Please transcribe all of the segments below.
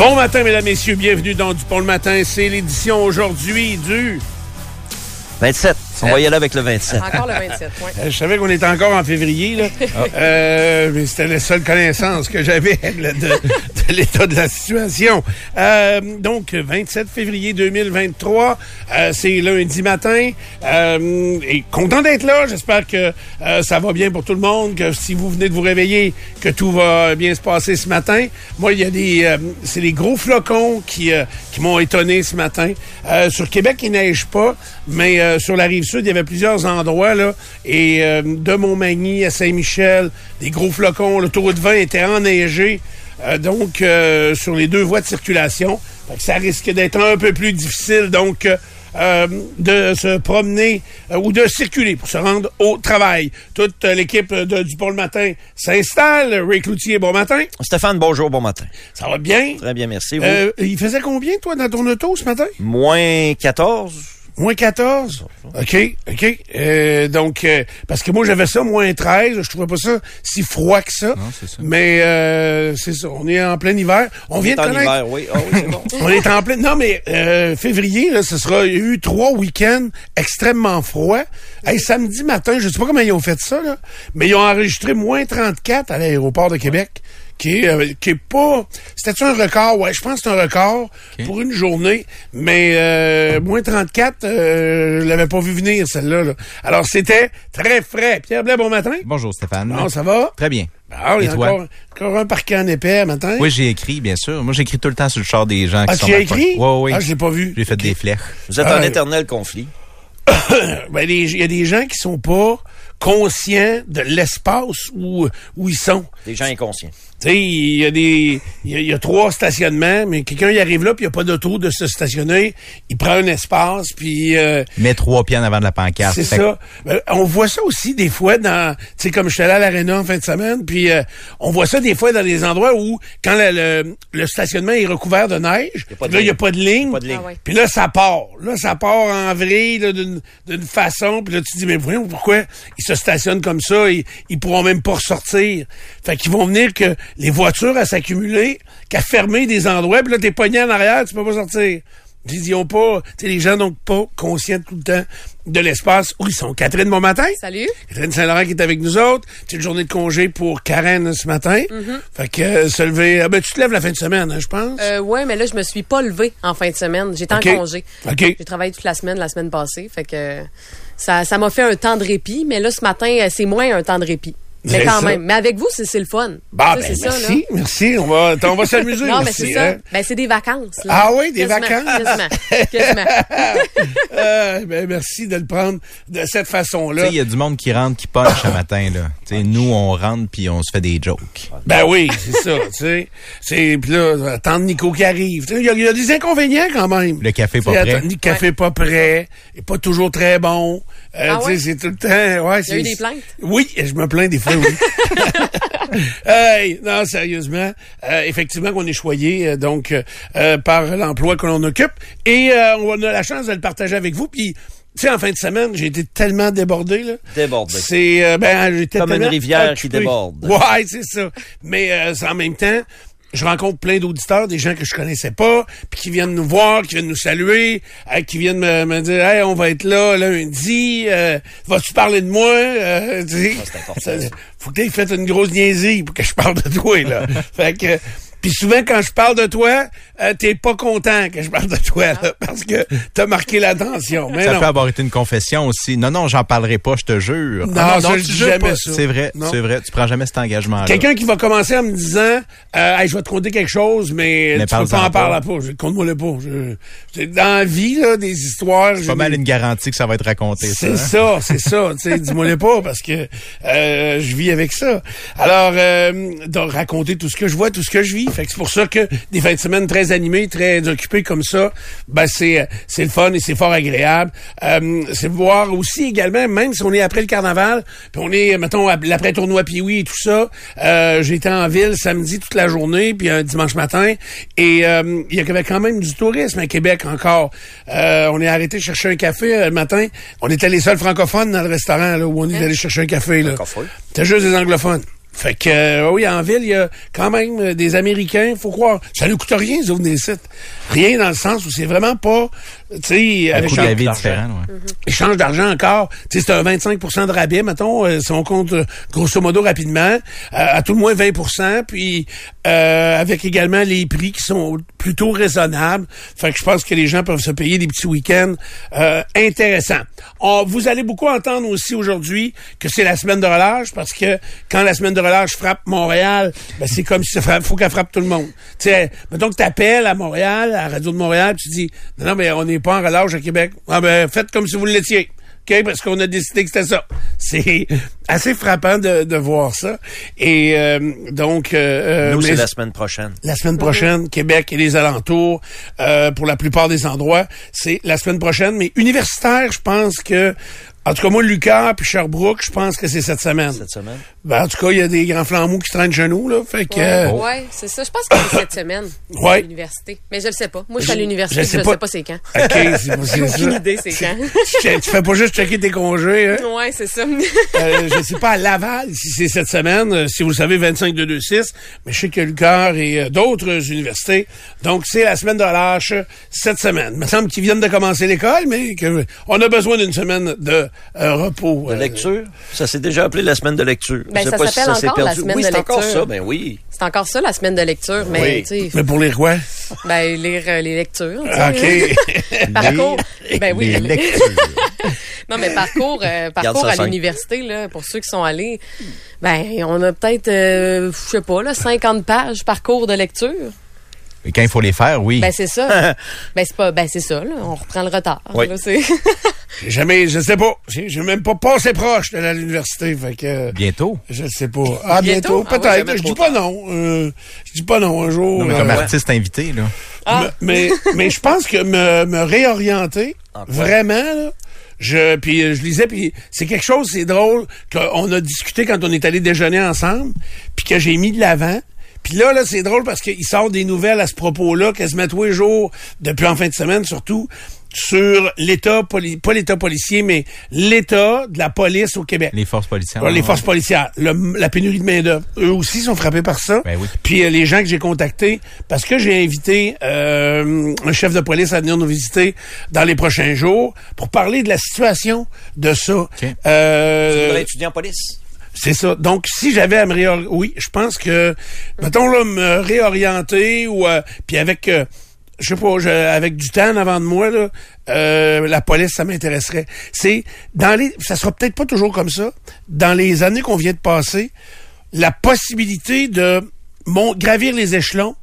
Bon matin, mesdames, messieurs. Bienvenue dans Dupont le matin. C'est l'édition aujourd'hui du... 27. On va y aller avec le 27. Encore le 27, oui. Euh, Je savais qu'on était encore en février, là. Euh, mais c'était la seule connaissance que j'avais de, de l'état de la situation. Euh, donc, 27 février 2023, euh, c'est lundi matin. Euh, et content d'être là. J'espère que euh, ça va bien pour tout le monde, que si vous venez de vous réveiller, que tout va bien se passer ce matin. Moi, il y a des... euh, c'est les gros flocons qui, euh, qui m'ont étonné ce matin. Euh, sur Québec, il neige pas, mais euh, sur la rive il y avait plusieurs endroits, là, et euh, de Montmagny à Saint-Michel, des gros flocons. L'autoroute 20 était enneigée, euh, donc, euh, sur les deux voies de circulation. Que ça risque d'être un peu plus difficile, donc... euh, de se promener euh, ou de circuler pour se rendre au travail. Toute euh, l'équipe de Dupont le matin s'installe. Ray Cloutier, bon matin. Stéphane, bonjour, bon matin. Ça va bien? Très bien, merci. Vous? Il faisait combien, toi, dans ton auto ce matin? Moins 14. Moins 14? OK, OK. Euh, donc, euh, parce que moi, j'avais ça, moins 13. Je trouvais pas ça si froid que ça. Mais euh, c'est ça, on est en plein hiver. On, vient de en connaître... hiver, oui. Ah oui, c'est bon. On est en plein... Non, mais euh, février, là, ce sera... Il y a eu trois week-ends extrêmement froids. Hey, samedi matin, je sais pas comment ils ont fait ça, là, mais ils ont enregistré moins 34 à l'aéroport de Québec. Qui est, euh, qui est pas... C'était-tu un record? Ouais, je pense que c'est un record pour une journée. Mais euh, moins 34, euh, je l'avais pas vu venir, celle-là. là. Alors, c'était très frais. Pierre Blais, bon matin. Bonjour Stéphane. Non, ça va? Très bien. Ah, il y a encore, encore un parquet en épais matin. Oui, j'ai écrit, bien sûr. Moi, j'écris tout le temps sur le char des gens qui Ah, sont tu as écrit? Oui, oui. Ah, je l'ai pas vu. J'ai fait des flèches. Vous êtes Ah, en ouais. éternel conflit. Ben, il y a des gens qui sont pas conscients de l'espace où, où ils sont. Des gens inconscients. Tu sais, il y a des, il y a, il y a trois stationnements, mais quelqu'un y arrive là, puis il n'y a pas d'auto de se stationner. Il prend un espace, puis euh, Mets trois pieds en avant de la pancarte. c'est ça. Ben, on voit ça aussi des fois dans, tu sais, comme je suis allé à l'aréna en fin de semaine, puis euh, on voit ça des fois dans des endroits où, quand le, le, le stationnement est recouvert de neige, Y a pas de là, il n'y a pas de ligne. Ah ouais. Puis là, ça part. Là, ça part en vrille là, d'une d'une façon. Puis là, tu te dis, mais voyons pourquoi ils se stationnent comme ça? Ils, ils pourront même pas ressortir. Fait qu'ils vont venir que les voitures à s'accumuler, qu'à fermer des endroits. Puis là, t'es pogné en arrière, tu peux pas sortir. Ils pas... Tu sais, les gens donc pas conscients tout le temps de l'espace où ils sont. Catherine, bon matin. Salut. Catherine Saint-Laurent qui est avec nous autres. C'est une journée de congé pour Karen ce matin. Fait que euh, se lever... Ah ben, tu te lèves la fin de semaine, hein, je pense. Euh, ouais, mais là, je me suis pas levée en fin de semaine. J'étais en congé. OK. J'ai travaillé toute la semaine, la semaine passée. Fait que ça ça m'a fait un temps de répit. Mais là, ce matin, euh, c'est moins un temps de répit. Mais quand ça. même. Mais avec vous, c'est c'est le fun. Bah, ben, c'est ça, merci, là. merci. On va, on va s'amuser Non, mais aussi, c'est ça. hein. Ben, c'est des vacances. Là. Ah oui, des Quasiment, vacances. Quasiment. quasiment. Euh, ben, merci de le prendre de cette Tu façon-là. sais, il y a du monde qui rentre, qui punch un matin, là. Tu sais, nous, on rentre puis on se fait des jokes. Ben oui, c'est ça, tu sais. C'est, puis là, attendre Nico qui arrive. Tu sais, Il y, a- il y a des inconvénients quand même. Le café pas prêt. Le café pas prêt, est pas toujours très bon. Euh, Ah tu sais, ouais? c'est tout le temps. Ouais, Il y a eu des plaintes? Oui, je me plains des fois, oui. hey, non, sérieusement, euh, effectivement qu'on est choyé euh, donc euh, euh, par l'emploi que l'on occupe et euh, on a la chance de le partager avec vous. Puis, tu sais, en fin de semaine, j'ai été tellement débordé là. Débordé. C'est euh, ben j'étais Comme une tellement rivière qui déborde. Ouais, c'est ça. Mais euh, c'est en même temps, je rencontre plein d'auditeurs, des gens que je connaissais pas, puis qui viennent nous voir, qui viennent nous saluer, euh, qui viennent me, me dire Hey, on va être là lundi, euh, vas-tu parler de moi? Euh, tu sais, ça- faut que tu fait une grosse niaiserie pour que je parle de toi, là. fait que puis souvent, quand je parle de toi, euh, t'es pas content que je parle de toi, là, parce que t'as marqué l'attention. Mais Ça non. peut avoir été une confession aussi. Non, non, j'en parlerai pas, je te jure. Non, Ah ça, je tu dis jamais pas. ça. C'est vrai, Non. c'est vrai. Tu prends jamais cet engagement-là. Quelqu'un qui va commencer en me disant euh, Hey, je vais te conter quelque chose, mais, Mais tu peux pas en parler pas. pas. Je compte-moi le pas. Je, je- dans la vie, là, des histoires. C'est j'ai pas mal une garantie que ça va être raconté, ça. C'est hein? ça, c'est ça. Tu sais, dis-moi le pas parce que euh, je vis avec ça. Alors, euh, de raconter tout ce que je vois, tout ce que je vis. Fait que c'est pour ça que des fins de semaine très animées, très occupées comme ça, ben c'est c'est le fun et c'est fort agréable. Euh, c'est voir aussi également, même si on est après le carnaval, puis on est, mettons, à- l'après tournoi Pioui et tout ça. Euh, été en ville samedi toute la journée, puis un dimanche matin, et euh, il y avait quand même du tourisme à Québec encore. Euh, on est arrêté chercher un café euh, le matin. On était les seuls francophones dans le restaurant là, où on est allé chercher un café. Là. C'était juste des anglophones. Fait que euh, oui, en ville, il y a quand même euh, des Américains, faut croire. Ça ne coûte rien, ouvrent des sites. Rien dans le sens où c'est vraiment pas, tu sais, vie est d'argent. différent, ouais. échange d'argent encore. Tu sais, c'est un 25% de rabais, mettons, euh, si on compte euh, grosso modo rapidement, euh, à tout le moins 20% puis euh, avec également les prix qui sont plutôt raisonnables. Fait que je pense que les gens peuvent se payer des petits week-ends euh, intéressants. On, vous allez beaucoup entendre aussi aujourd'hui que c'est la semaine de relâche, parce que quand la semaine de relâche frappe Montréal, ben c'est comme si ça frappe, faut qu'elle frappe tout le monde. Tu sais, mettons que t'appelles à Montréal, à la radio de Montréal, puis tu dis, non, non, mais on n'est pas en relâche à Québec. Ah ben, faites comme si vous l'étiez. OK? Parce qu'on a décidé que c'était ça. C'est assez frappant de, de voir ça. Et euh, donc... euh, Nous, mais c'est la semaine prochaine. la semaine prochaine, Québec et les alentours, euh, pour la plupart des endroits, c'est la semaine prochaine. Mais universitaire, je pense que, en tout cas, moi, Lucas puis Sherbrooke, je pense que c'est cette semaine. Cette semaine. Ben, en tout cas, il y a des grands flambeaux qui traînent chez nous, là. Fait que, Ouais, euh, ouais, c'est ça. Je pense que c'est cette semaine. Ouais. À l'université. Mais je le sais pas. Moi, je suis à Je- l'université, je je, sais ne pas. sais pas c'est quand. OK, c'est aucune idée c'est quand. tu, tu fais pas juste checker tes congés, hein? ouais, c'est ça. Euh, je sais pas à Laval si c'est cette semaine, euh, si vous le savez, 25 2 2 6, mais je sais que Lucar et euh, d'autres universités. Donc, c'est la semaine de relâche cette semaine. Il me semble qu'ils viennent de commencer l'école, mais que on a besoin d'une semaine de euh, repos. De euh, lecture. Ça s'est déjà appelé la semaine de lecture. Ben, ça si s'appelle encore la semaine oui, de c'est encore lecture. ça. Ben oui. C'est encore ça, la semaine de lecture. Mais, Oui. Mais pour les quoi? ben, lire euh, les lectures. OK. Parcours. Ben oui. Les lectures. Non, mais parcours, euh, parcours à l'université, là, pour ceux qui sont allés, ben, on a peut-être, euh, je sais pas, là, 50 pages parcours de lecture. Et quand il faut les faire, oui. Ben, c'est ça. ben, c'est pas, ben, c'est ça, là. On reprend le retard. Oui. là, c'est- J'ai jamais, je sais pas. J'ai même pas passé proche de l'université, fait que... euh, Bientôt. Je ne sais pas. Ah, bientôt, Bientôt? Ah ouais, peut-être. je dis pas non. Euh, je dis pas non un jour. Non, mais euh, comme ouais. artiste invité, là. Ah. Mais, mais je pense que me, me réorienter, vraiment, là, je, puis euh, je lisais, puis c'est quelque chose, c'est drôle, qu'on a discuté quand on est allé déjeuner ensemble, puis que j'ai mis de l'avant. Puis là, là, c'est drôle parce qu'il sort des nouvelles à ce propos-là, quasiment tous les jours, depuis en fin de semaine surtout, sur l'état, poli- pas l'état policier, mais l'état de la police au Québec. Les forces policières. Ouais, les forces policières, le- la pénurie de main-d'œuvre, eux aussi sont frappés par ça. Ben oui. Puis euh, les gens que j'ai contactés, parce que j'ai invité euh, un chef de police à venir nous visiter dans les prochains jours pour parler de la situation de ça. Euh, Tu voudrais étudier en police. C'est ça. Donc, si j'avais à me réorienter, oui, je pense que, mettons là, me réorienter ou euh, puis avec, euh, je sais pas, je- avec du temps avant de moi là, euh, la police, ça m'intéresserait. C'est dans les, ça sera peut-être pas toujours comme ça. Dans les années qu'on vient de passer, la possibilité de mon, gravir les échelons.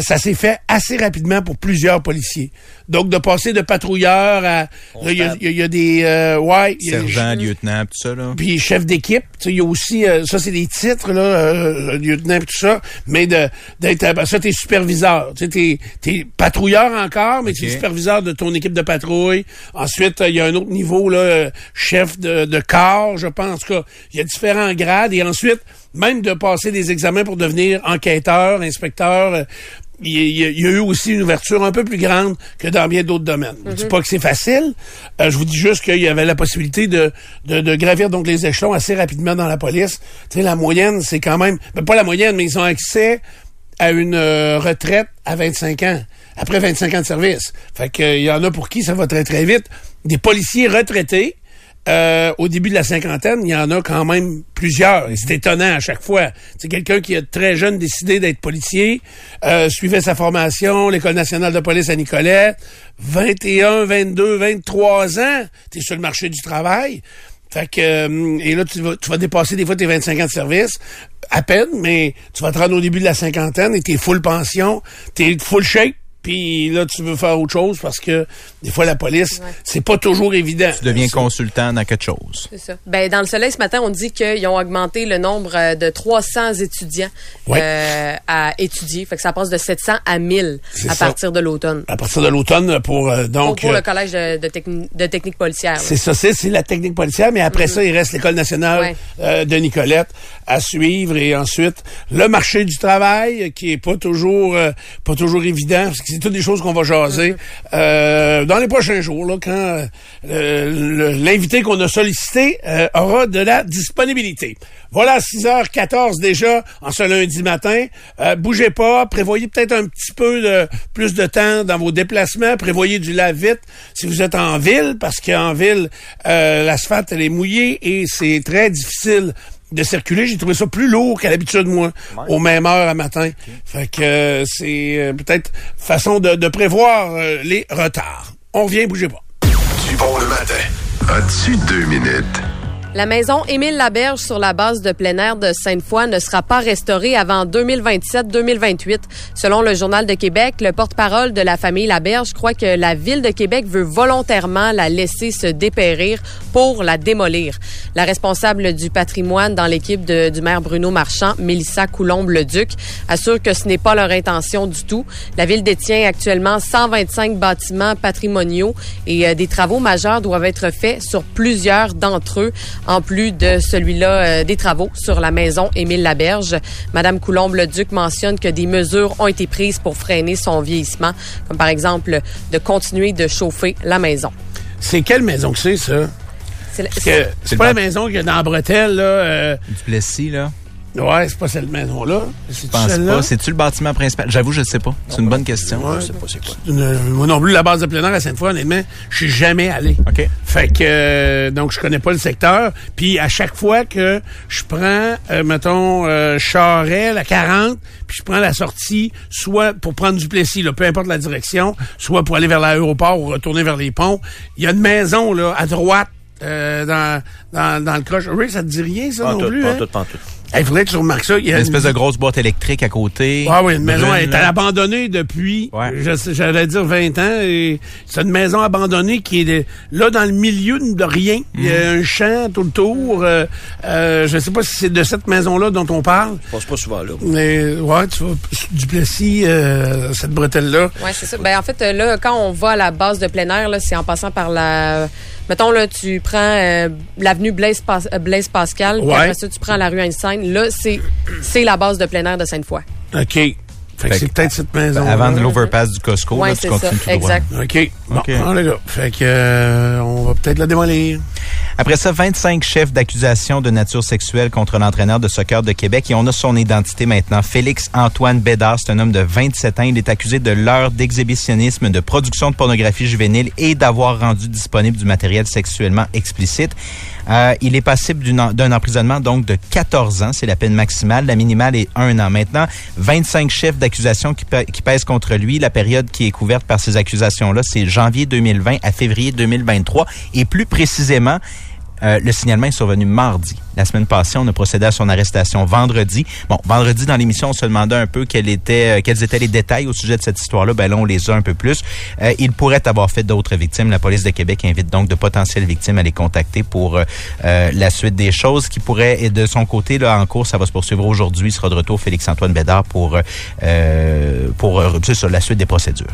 Ça s'est fait assez rapidement pour plusieurs policiers. Donc, de passer de patrouilleur à... Il y, y a- il y a des... euh, ouais, il y a- Sergent, lieutenant, tout ça, là. puis chef d'équipe. Il y a aussi, euh, ça c'est des titres, là, euh, lieutenant tout ça, mais de d'être, ça t'es superviseur. T'es, t'es patrouilleur encore, mais Ok. tu es superviseur de ton équipe de patrouille. Ensuite, euh, il y a un autre niveau, là, euh, chef de, de corps, je pense. En il y a différents grades. Et ensuite, même de passer des examens pour devenir enquêteur, inspecteur, euh, il y, a, il y a eu aussi une ouverture un peu plus grande que dans bien d'autres domaines. Je dis pas que c'est facile. Euh, je vous dis juste qu'il y avait la possibilité de, de, de gravir donc les échelons assez rapidement dans la police. Tu sais, la moyenne, c'est quand même... ben, pas la moyenne, mais ils ont accès à une euh, retraite à 25 ans, après 25 ans de service. Fait que euh, il y en a pour qui ça va très, très vite. Des policiers retraités, euh, au début de la cinquantaine, il y en a quand même plusieurs. Et c'est étonnant à chaque fois. C'est quelqu'un qui a très jeune décidé d'être policier, euh, suivait sa formation, l'École nationale de police à Nicolet, 21, 22, 23 ans, tu es sur le marché du travail. Fait que, euh, et là, tu vas, tu vas dépasser des fois tes 25 ans de service, à peine, mais tu vas te rendre au début de la cinquantaine et t'es full pension, t'es full shape, puis là, tu veux faire autre chose parce que des fois, la police, c'est pas toujours évident. Tu deviens consultant dans quelque chose. C'est ça. Ben, dans le soleil ce matin, on dit qu'ils ont augmenté le nombre euh, de 300 étudiants Ouais. euh, à étudier. Fait que ça passe de 700 à 1000 C'est à ça. partir de l'automne. À partir de l'automne, pour euh, donc... pour euh, le collège de, de, techni- de technique policière. C'est ça, c'est c'est la technique policière, mais après ça, il reste l'école nationale Ouais. euh, de Nicolette à suivre et ensuite le marché du travail qui est pas toujours euh, pas toujours évident, parce que c'est toutes des choses qu'on va jaser euh, dans les prochains jours, là, quand euh, l'invité qu'on a sollicité euh, aura de la disponibilité. Voilà, 6h14 déjà en ce lundi matin. Euh, bougez pas, prévoyez peut-être un petit peu de plus de temps dans vos déplacements, prévoyez du lave-vite si vous êtes en ville, parce qu'en ville, euh, l'asphalte, elle est mouillée et c'est très difficile de circuler. J'ai trouvé ça plus lourd qu'à l'habitude, moi, aux mêmes heures à matin. Fait que euh, c'est euh, peut-être façon de, de prévoir euh, les retards. On revient, bougez pas. Du bon le matin. As-tu deux minutes? La maison Émile Laberge sur la base de plein air de Sainte-Foy ne sera pas restaurée avant 2027-2028. Selon le Journal de Québec, le porte-parole de la famille Laberge croit que la ville de Québec veut volontairement la laisser se dépérir pour la démolir. La responsable du patrimoine dans l'équipe du maire Bruno Marchand, Mélissa Coulombe-Leduc, assure que ce n'est pas leur intention du tout. La ville détient actuellement 125 bâtiments patrimoniaux et euh, des travaux majeurs doivent être faits sur plusieurs d'entre eux, en plus de celui-là euh, des travaux sur la maison Émile Laberge. Madame Coulombe-Leduc mentionne que des mesures ont été prises pour freiner son vieillissement, comme par exemple de continuer de chauffer la maison. C'est quelle maison que c'est, ça? C'est pas la maison qu'il y a dans la bretelle, là. euh, Du Plessis, là. Ouais, c'est pas cette maison-là. Je C'est pense pas. C'est-tu le bâtiment principal? J'avoue, je ne sais pas. C'est une bonne question. Ouais. Je sais pas c'est quoi. Une- moi non plus, la base de plein air à Sainte-Foy, honnêtement, je suis jamais allé. OK. Fait que, euh, donc, je connais pas le secteur. Puis, à chaque fois que je prends, euh, mettons, euh, Charret, la 40, puis je prends la sortie, soit pour prendre du Plessis, là, peu importe la direction, soit pour aller vers l'aéroport ou retourner vers les ponts, il y a une maison, là, à droite, euh, dans, dans, dans le croche. Rick, ça te dit rien, ça, Pas non tout, plus, pas hein? tout, pas tout. Il faudrait que tu remarques ça. Il y a Une espèce de grosse boîte électrique à côté. ah oui, une maison Brune, elle est là. abandonnée depuis, Ouais. j'allais dire 20 ans. et C'est une maison abandonnée qui est de- là dans le milieu de rien. Il y a un champ tout le tour. Euh, euh, je ne sais pas si c'est de cette maison-là dont on parle. Je passe pas souvent là. Mais ouais, tu vois, Duplessis, euh, cette bretelle-là. Oui, c'est ça. Ben, en fait, euh, là, quand on va à la base de plein air, là, c'est en passant par la. Mettons, là, tu prends euh, l'avenue Blaise, Pas- euh, Blaise Pascal, puis Ouais. après ça, tu prends la rue Einstein. Là, c'est c'est la base de plein air de Sainte-Foy. OK. Fait que c'est peut-être cette maison. Avant de l'overpass du Costco, Oui, là, tu c'est ça. continues tout droit. Exact. OK. Bon, OK. on est là. Fait que euh, on va peut-être la démolir. Après ça, 25 chefs d'accusation de nature sexuelle contre l'entraîneur de soccer de Québec et on a son identité maintenant. Félix Antoine Bédard, c'est un homme de 27 ans. Il est accusé de l'heure d'exhibitionnisme, de production de pornographie juvénile et d'avoir rendu disponible du matériel sexuellement explicite. Euh, il est passible d'un emprisonnement donc de 14 ans, c'est la peine maximale. La minimale est un an. Maintenant, 25 chefs d'accusation qui, qui pèsent contre lui. La période qui est couverte par ces accusations-là, c'est janvier 2020 à février 2023. Et plus précisément, euh, le signalement est survenu mardi. La semaine passée, on a procédé à son arrestation vendredi. Bon, vendredi, dans l'émission, on se demandait un peu quels étaient, euh, quels étaient les détails au sujet de cette histoire-là. Ben là, on les a un peu plus. Euh, il pourrait avoir fait d'autres victimes. La police de Québec invite donc de potentielles victimes à les contacter pour la suite des choses qui pourraient, et de son côté, là, en cours, ça va se poursuivre aujourd'hui. Il sera de retour Félix-Antoine Bédard pour, pour sur la suite des procédures.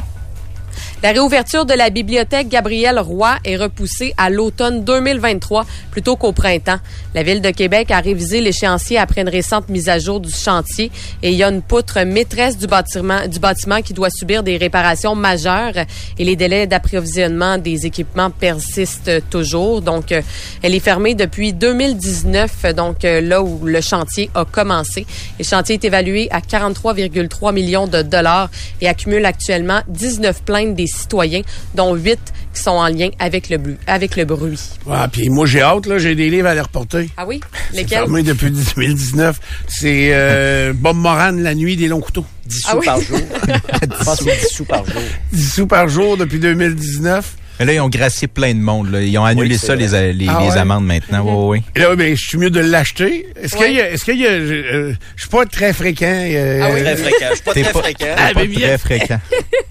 La réouverture de la bibliothèque Gabriel Roy est repoussée à l'automne 2023 plutôt qu'au printemps. La ville de Québec a révisé l'échéancier après une récente mise à jour du chantier et il y a une poutre maîtresse du bâtiment, du bâtiment qui doit subir des réparations majeures et les délais d'approvisionnement des équipements persistent toujours. Donc, euh, elle est fermée depuis 2019, donc euh, là où le chantier a commencé. Le chantier est évalué à 43,3 millions de dollars et accumule actuellement 19 plaintes des citoyens, dont 8 qui sont en lien avec le, bruit- avec le bruit. Ouais, puis moi, j'ai hâte, là. J'ai des livres à les reporter. Ah oui? C'est Lesquels? fermé depuis 2019. C'est euh, Bob Moran, La nuit des longs couteaux. 10 sous Ah oui? par jour. Je pense que c'est 10 sous par jour. 10 sous par jour depuis 2019. Mais là, ils ont gracié plein de monde. Là. Ils ont annulé Oui, ça, les, vrai. les, Ah les ouais? amendes maintenant. Oui, oui. Et là, ben, je suis mieux de l'acheter. Est-ce Ouais. qu'il y a, est-ce qu'il y a, euh, je suis pas très fréquent. euh, Ah oui? Très fréquent. Je suis pas T'es très pas- fréquent. Ah, Pas mais bien. très fréquent.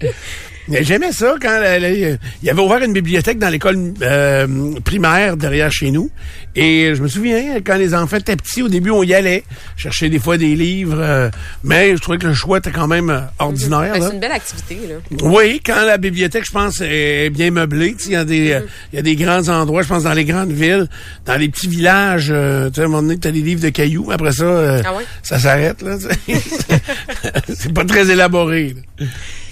Mais J'aimais ça quand il y avait ouvert une bibliothèque dans l'école euh, primaire derrière chez nous. Et je me souviens, quand les enfants étaient petits, au début, on y allait chercher des fois des livres. euh, mais je trouvais que le choix était quand même euh, ordinaire. Ben, c'est une belle activité, là. Oui, quand la bibliothèque, je pense, est bien meublée. Il y, a des, il y a des grands endroits, je pense, dans les grandes villes, dans les petits villages. euh, tu sais, à un moment donné, tu as des livres de cailloux. Après ça, euh, Ah ça s'arrête. C'est pas très élaboré. là.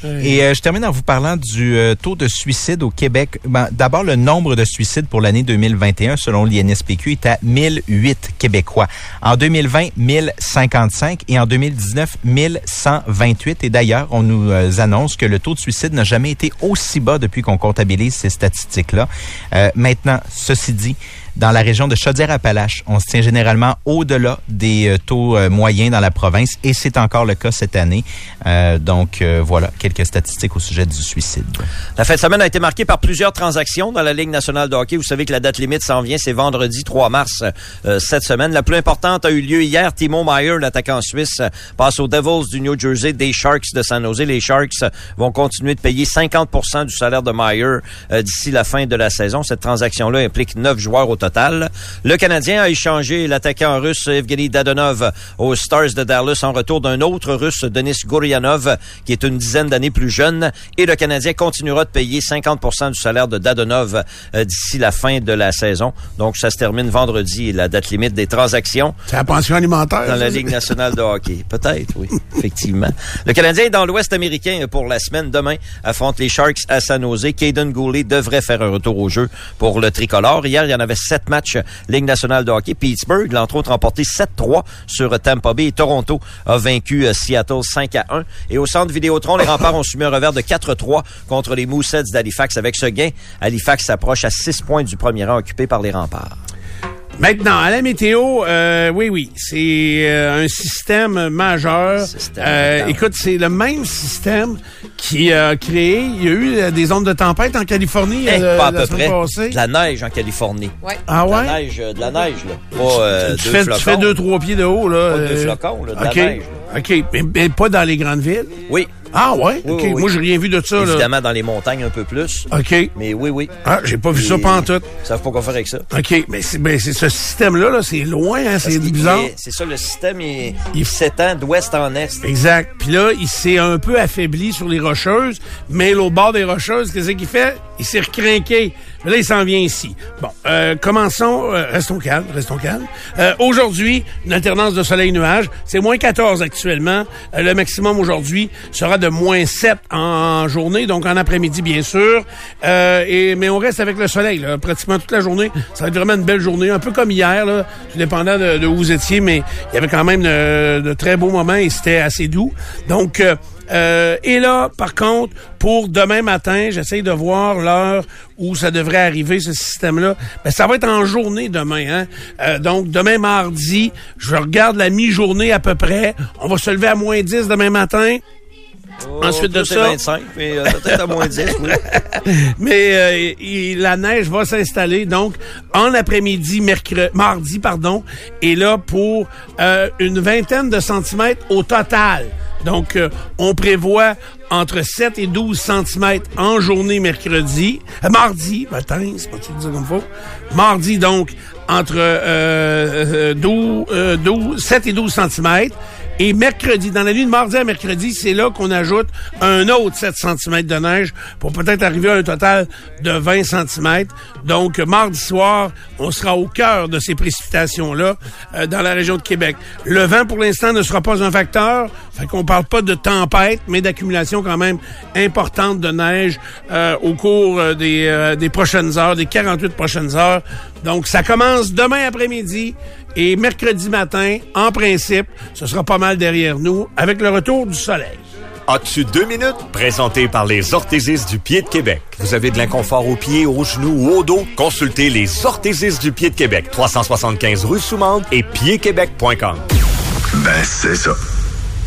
Et euh, je termine en vous parlant du euh, taux de suicide au Québec. Ben, D'abord, le nombre de suicides pour l'année 2021, selon l'INSPQ, est à 1008 Québécois. En 2020, 1055 et en 2019, 1128. Et d'ailleurs, on nous euh, annonce que le taux de suicide n'a jamais été aussi bas depuis qu'on comptabilise ces statistiques-là. Euh, maintenant, ceci dit, dans la région de Chaudière-Appalaches, on se tient généralement au-delà des euh, taux euh, moyens dans la province et c'est encore le cas cette année. Euh, donc euh, voilà quelques statistiques au sujet du suicide. La fin de semaine a été marquée par plusieurs transactions dans la Ligue nationale de hockey. Vous savez que la date limite s'en vient, c'est vendredi 3 mars euh, cette semaine. La plus importante a eu lieu hier. Timo Meyer, l'attaquant suisse, passe aux Devils du New Jersey des Sharks de San Jose. Les Sharks vont continuer de payer 50% du salaire de Meyer euh, d'ici la fin de la saison. Cette transaction-là implique neuf joueurs au total. Le Canadien a échangé l'attaquant russe Evgeny Dadonov aux Stars de Dallas en retour d'un autre russe, Denis Gourianov, qui est une dizaine d'années plus jeune. Et le Canadien continuera de payer 50 du salaire de Dadonov euh, d'ici la fin de la saison. Donc, ça se termine vendredi, la date limite des transactions C'est la pension alimentaire. dans la Ligue nationale de hockey. Peut-être, oui, effectivement. Le Canadien est dans l'Ouest américain pour la semaine. Demain, affronte les Sharks à San Jose. Caden Goulet devrait faire un retour au jeu pour le tricolore. Hier, il y en avait sept matchs Ligue nationale de hockey. Pittsburgh, l'entre autres, remporté 7-3 sur Tampa Bay. Et Toronto a vaincu euh, Seattle 5 à 1. Et au centre Vidéotron, les remparts ont subi un revers de 4-3 contre les Mooseheads d'Halifax. Avec ce gain, Halifax s'approche à 6 points du premier rang occupé par les remparts. Maintenant, à la météo, euh, oui, oui, c'est euh, un système majeur. Système Euh, écoute, c'est le même système qui a créé. Il y a eu euh, des ondes de tempête en Californie Eh, euh, pas à la peu semaine près. passée. De la neige en Californie. Ouais. Ah De la ouais? neige, euh, de la neige, là. Pas, euh, tu, deux fais, tu fais deux, trois pieds de haut, là. Pas deux flocons, là, de la OK. neige, OK. Mais, mais pas dans les grandes villes? Oui, Ah ouais? Oui, OK. oui, oui. Moi, j'ai rien vu de ça, là. évidemment dans les montagnes un peu plus. OK. Mais oui, oui. Ah, j'ai pas vu ça Et- pantoute. Ils savent pas quoi faire avec ça. OK. Mais c'est ben, c'est ce système-là, là, c'est loin, hein, c'est bizarre. est- C'est ça, le système, il, Il- il s'étend d'ouest en est. Exact. Puis là, il s'est un peu affaibli sur les rocheuses, mais l'autre bord des rocheuses, qu'est-ce qu'il fait? Il s'est recrinqué. Là, il s'en vient ici. Bon, euh, commençons. euh, restons calmes, restons calmes. Euh, aujourd'hui, une alternance de soleil-nuage. C'est moins 14 actuellement. Euh, le maximum aujourd'hui sera de moins 7 en journée, donc en après-midi, bien sûr. Euh, et, mais on reste avec le soleil, là, pratiquement toute la journée. Ça va être vraiment une belle journée, un peu comme hier, là, tout dépendant de, où vous étiez, mais il y avait quand même de, de très beaux moments et c'était assez doux. Donc, euh, et là, par contre, pour demain matin, j'essaye de voir l'heure où ça devrait arriver, ce système-là. Ben, ça va être en journée demain. Hein? Euh, donc, demain mardi, je regarde la mi-journée à peu près. On va se lever à moins 10 demain matin. Ensuite de Oh, Tout est ça- 25, mais euh, peut-être à moins 10, oui. Mais euh, il- la neige va s'installer donc en après-midi, mercredi, mardi, pardon, et là pour euh, une vingtaine de centimètres au total. Donc, euh, on prévoit entre 7 et 12 centimètres en journée mercredi, euh, mardi, matin, c'est pas tout dire comme faut. Mardi, donc, entre euh, euh, 12, euh, 12, 7 et 12 centimètres. Et mercredi, dans la nuit de mardi à mercredi, c'est là qu'on ajoute un autre 7 cm de neige pour peut-être arriver à un total de 20 cm. Donc, mardi soir, on sera au cœur de ces précipitations-là euh, dans la région de Québec. Le vent, pour l'instant, ne sera pas un facteur. Fait qu'on parle pas de tempête, mais d'accumulation quand même importante de neige euh, au cours euh, des, euh, des prochaines heures, des 48 prochaines heures. Donc, ça commence demain après-midi et mercredi matin, en principe, ce sera pas mal derrière nous avec le retour du soleil. As-tu deux minutes? Présenté par les orthésistes du pied de Québec. Vous avez de l'inconfort aux pieds, aux genoux ou au dos? Consultez les orthésistes du pied de Québec. 375 rue Soumande et piedquebec.com. Ben, c'est ça.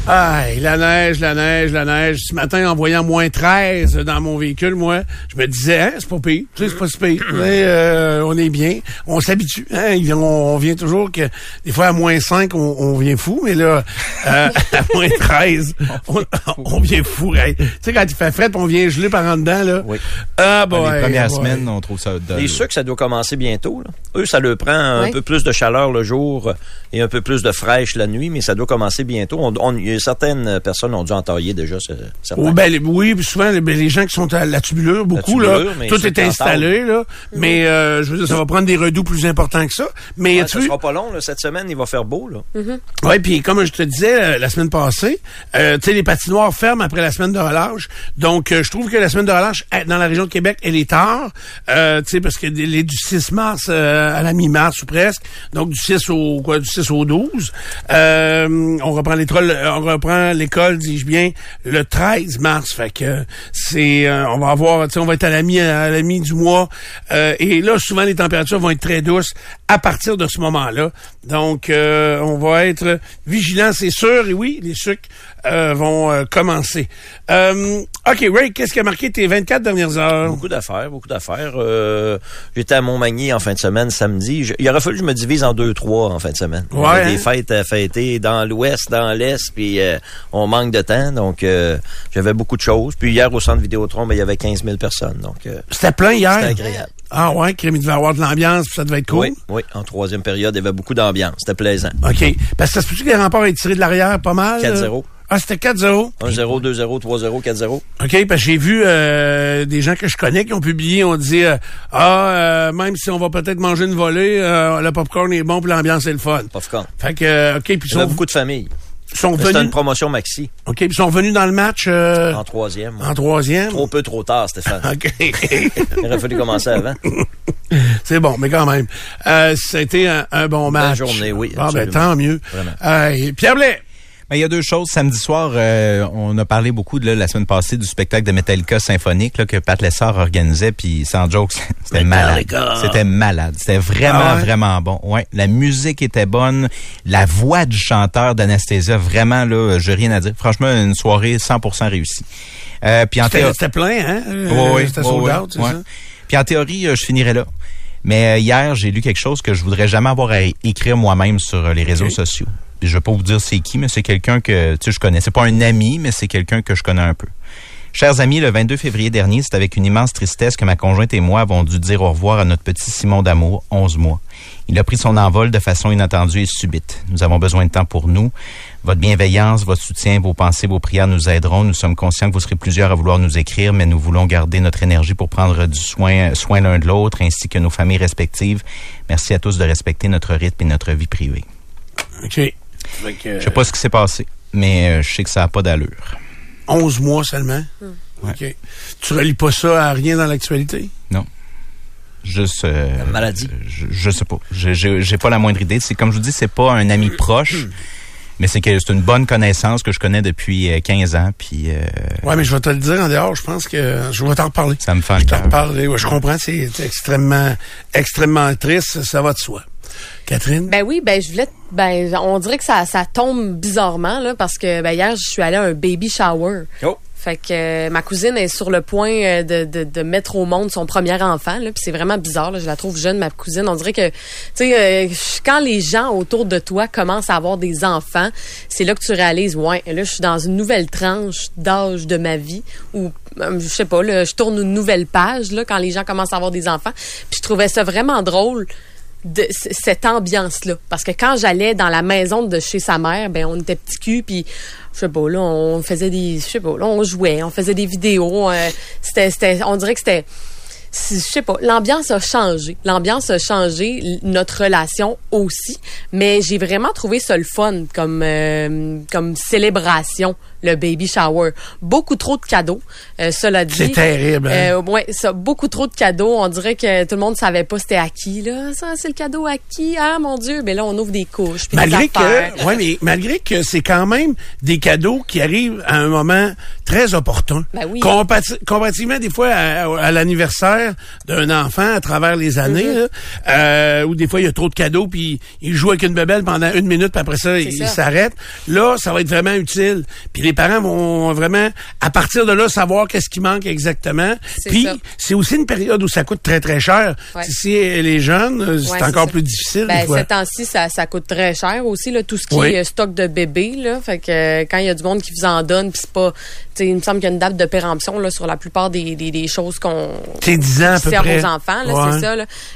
Ah, la neige, la neige, la neige. Ce matin, en voyant moins 13 dans mon véhicule, moi, je me disais, hein, c'est pas pire. Tu sais, c'est pas si pire. Mais, euh, on est bien. On s'habitue. Hein? On, vient toujours que, des fois, à moins 5, on, vient fou. Mais là, euh, à moins 13, on, vient fou. Tu sais, quand il fait frais, on vient geler par en dedans, là. Oui. Ah, bah, Les premières semaines, on trouve ça Les sucres, ça doit commencer bientôt, là. Eux, ça leur prend un peu plus de chaleur le jour et un peu plus de fraîche la nuit, mais ça doit commencer bientôt. On, on certaines personnes ont dû entailler déjà. Oh, ben, oui, souvent, ben, les gens qui sont à la tubulure, beaucoup, là, tout est installé, là. Mais euh, je veux dire, ça va prendre des redoux plus importants que ça. Mais ouais, ça sera pas long, cette semaine, il va faire beau, là. Mm-hmm. Oui, puis comme je te disais euh, la semaine passée, euh, tu sais, les patinoires ferment après la semaine de relâche. Donc, je trouve que la semaine de relâche dans la région de Québec, elle est tard. tu sais, parce que les du 6 mars à la mi-mars ou presque. Donc, du 6 au quoi, du 6 au 12. on reprend les trolls, on reprend l'école, dis-je bien, le 13 mars. Fait que c'est, euh, on va avoir, on va être à la mi, à la mi du mois. Euh, et là, souvent les températures vont être très douces à partir de ce moment-là. Donc, euh, on va être vigilant, c'est sûr. Et oui, les sucres vont commencer. ok, Ray, qu'est-ce qui a marqué tes 24 dernières heures? Beaucoup d'affaires, beaucoup d'affaires. J'étais à Montmagny en fin de semaine, samedi. il aurait fallu que je me divise en deux, trois en fin de semaine. Ouais, des hein? fêtes à fêter dans l'ouest, dans l'est, puis on manque de temps, donc euh, j'avais beaucoup de choses. Puis hier, au centre Vidéotron, ben, il y avait 15 000 personnes. Donc, euh, c'était plein hier? C'était agréable. Ah ouais, il devait avoir de l'ambiance, ça devait être cool. Oui, oui, en troisième période, il y avait beaucoup d'ambiance. C'était plaisant. OK. Parce que ça se peut que les remparts aient tiré de l'arrière pas mal? 4-0. Ah, c'était 4-0. 1-0, 2-0, 3-0, 4-0. OK, parce que j'ai vu euh, des gens que je connais qui ont publié, on dit Ah, même si on va peut-être manger une volée, le popcorn est bon puis l'ambiance est le fun. Popcorn. Fait que, OK, puis a beaucoup de familles. Sont C'était une promotion maxi. OK. Puis ils sont venus dans le match. Euh, en troisième. En troisième? Trop peu, trop tard, Stéphane. OK. Il aurait fallu commencer avant. C'est bon, mais quand même. Euh, C'était un, un, bon match. Bonne journée, oui. Ah, ben, tant mieux. Euh, Pierre Blais. Ben, il y a deux choses. Samedi soir, euh, on a parlé beaucoup de, la semaine passée du spectacle de Metallica symphonique là, que Pat Lessard organisait, puis sans joke, c'était malade. C'était malade. C'était vraiment, ah vraiment bon. Ouais, la musique était bonne, la voix du chanteur d'Anastasia, vraiment là, j'ai rien à dire. Franchement, une soirée 100% réussie. Euh, puis en théorie, c'était plein, hein? Oui, c'était sold out, c'est ça? Puis en théorie, euh, je finirai là. Mais hier, j'ai lu quelque chose que je voudrais jamais avoir à écrire moi-même sur les réseaux sociaux je vais pas vous dire c'est qui, mais c'est quelqu'un que tu sais, je connais. C'est pas un ami, mais c'est quelqu'un que je connais un peu. Chers amis, le 22 février dernier, c'est avec une immense tristesse que ma conjointe et moi avons dû dire au revoir à notre petit Simon d'amour, 11 mois. Il a pris son envol de façon inattendue et subite. Nous avons besoin de temps pour nous. Votre bienveillance, votre soutien, vos pensées, vos prières nous aideront. Nous sommes conscients que vous serez plusieurs à vouloir nous écrire, mais nous voulons garder notre énergie pour prendre du soin, soin l'un de l'autre, ainsi que nos familles respectives. Merci à tous de respecter notre rythme et notre vie privée. Je sais pas ce qui s'est passé, mais euh, je sais que ça n'a pas d'allure. 11 mois seulement? Hmm. OK. Tu relis pas ça à rien dans l'actualité? Non. Juste. Euh, maladie? Je, je, sais pas. J'ai pas la moindre idée. C'est comme je vous dis, c'est pas un ami proche. Mais c'est que c'est une bonne connaissance que je connais depuis 15 euh, ans. Puis, ouais, mais je vais te le dire en dehors. Je pense que je vais t'en reparler. Ça me fait Je t'en reparler. je comprends. C'est extrêmement, extrêmement triste. Ça va de soi. Catherine? Ben oui, ben je voulais ben on dirait que ça, ça tombe bizarrement là parce que ben, hier je suis allée à un baby shower. Oh. Fait que euh, ma cousine est sur le point euh, de, de, de mettre au monde son premier enfant. Là, puis c'est vraiment bizarre. Là, je la trouve jeune, ma cousine. On dirait que, tu sais, euh, quand les gens autour de toi commencent à avoir des enfants, c'est là que tu réalises, ouais, là, je suis dans une nouvelle tranche d'âge de ma vie où, je sais pas, là, je tourne une nouvelle page là, quand les gens commencent à avoir des enfants. Puis je trouvais ça vraiment drôle de cette ambiance-là. Parce que quand j'allais dans la maison de chez sa mère, ben on était petit cul, puis je sais pas, là, on faisait des, je sais pas, là, on jouait, on faisait des vidéos. Euh, c'était, on dirait que c'était, je sais pas, l'ambiance a changé. L'ambiance a changé, notre relation aussi. Mais j'ai vraiment trouvé ça le fun comme, euh, comme célébration le baby shower. Beaucoup trop de cadeaux. Euh, cela dit. C'est terrible. hein? Euh, ouais, ça, beaucoup trop de cadeaux. On dirait que tout le monde savait pas c'était à qui, là. Ça, c'est le cadeau à qui? Ah, mon Dieu. Mais là, on ouvre des couches. puis Malgré que, ouais, mais malgré que c'est quand même des cadeaux qui arrivent à un moment très opportun. Ben oui. Compati- comparativement des fois à, à l'anniversaire d'un enfant à travers les années, Mm-hmm. là, euh, où des fois il y a trop de cadeaux puis il joue avec une bebelle pendant une minute puis après ça il s'arrête. Là, ça va être vraiment utile. Puis les parents vont vraiment à partir de là savoir qu'est-ce qui manque exactement. Puis c'est aussi une période où ça coûte très très cher. Ouais. Si c'est les jeunes, euh, c'est Ouais, encore plus difficile. Ben, ces temps-ci, ça, ça coûte très cher aussi, là, tout ce qui Oui. est euh, stock de bébés. Là. Fait que euh, quand il y a du monde qui vous en donne, puis c'est pas. Il me semble qu'il y a une date de péremption là, sur la plupart des, des, des choses qu'on C'est 10 ans à peu près. aux enfants. Ouais. C'est ça.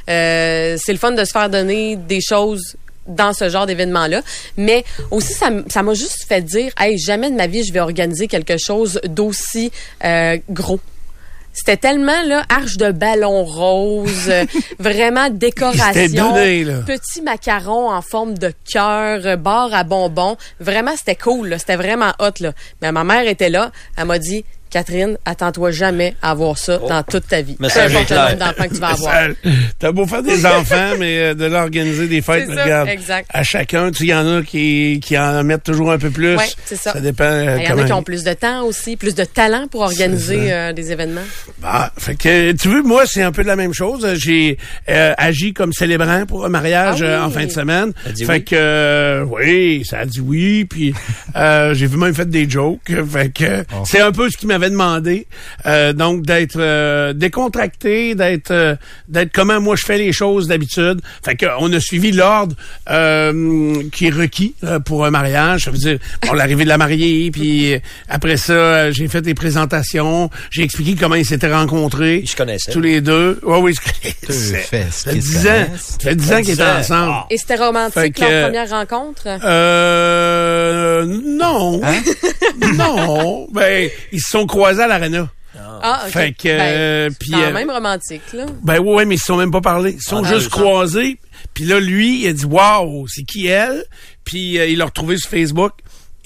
Euh, c'est le fun de se faire donner des choses dans ce genre d'événement-là. Mais aussi, ça m'a juste fait dire, hey, jamais de ma vie, je vais organiser quelque chose d'aussi euh, gros. C'était tellement là arche de ballon rose, euh, vraiment décoration, donné, petit macaron en forme de cœur, euh, barre à bonbons. Vraiment, c'était cool. là. C'était vraiment hot là. Mais ma mère était là. Elle m'a dit. Catherine, attends-toi jamais à avoir ça dans toute ta vie. Importe est le nombre d'enfants que tu vas avoir. Ça- T'as beau faire des enfants, mais euh, de l'organiser des fêtes, mais ça, regarde. exact. À chacun, tu sais, il y en a qui, qui en mettent toujours un peu plus. Ouais, c'est ça. Ça dépend. euh, Il y en a qui ont plus de temps aussi, plus de talent pour organiser euh, des événements. Bah, fait que, tu veux, moi, c'est un peu de la même chose. J'ai euh, agi comme célébrant pour un mariage Ah oui. euh, en fin de semaine. dit fait oui? que, euh, oui, ça a dit oui. Puis, euh, j'ai même fait des jokes. Fait que, Oh. c'est un peu ce qu'il m'avait demandé. Euh, donc, d'être euh, décontracté, d'être euh, d'être comment moi je fais les choses d'habitude. Fait que, on a suivi l'ordre euh, qui est requis euh, pour un mariage. Ça veut dire, bon, l'arrivée de la mariée, puis après ça, j'ai fait des présentations. J'ai expliqué comment ils s'étaient rencontrés. Ils se connaissaient. Tous les deux. Oui, oui, ils se connaissaient. Ça fait 10 ans. Ça fait 10 ans qu'ils étaient ensemble. Et c'était romantique, que- leur première rencontre? Euh, non. Hein? non. Ben, ils se sont croisés à l'arena. Ah, OK. Fait que, euh, c'est puis, quand euh, même romantique, là. Ben ouais, mais ils se sont même pas parlé. Ils se sont Ah, juste croisés. Puis là, lui, il a dit Waouh, c'est qui elle? Puis euh, il l'a retrouvé sur Facebook.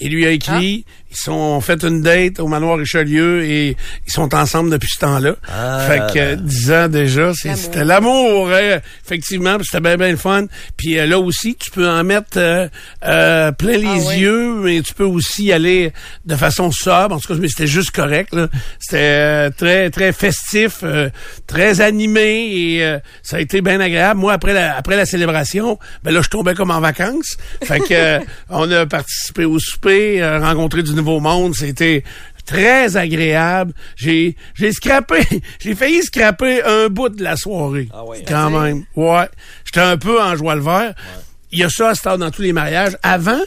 Il lui a écrit, Ah. Ils sont fait une date au manoir Richelieu et ils sont ensemble depuis ce temps-là. Ah. fait que euh, 10 ans déjà, c'est- L'amour. c'était l'amour, hein, effectivement, c'était bien bien le fun. Puis euh, là aussi, tu peux en mettre euh, euh, plein les Ah ouais. yeux, mais tu peux aussi aller de façon sobre. En tout cas, mais c'était juste correct. là. C'était euh, très très festif, euh, très animé et euh, ça a été bien agréable. Moi, après la après la célébration, ben là, je tombais comme en vacances. Fait que euh, on a participé au souper, euh, rencontré du nouveau monde. C'était très agréable. J'ai j'ai scrappé, j'ai failli scraper un bout de la soirée. Ah ouais. Quand même. Ouais. J'étais un peu en joie le vert. Il y a ça à ce dans tous les mariages. Avant,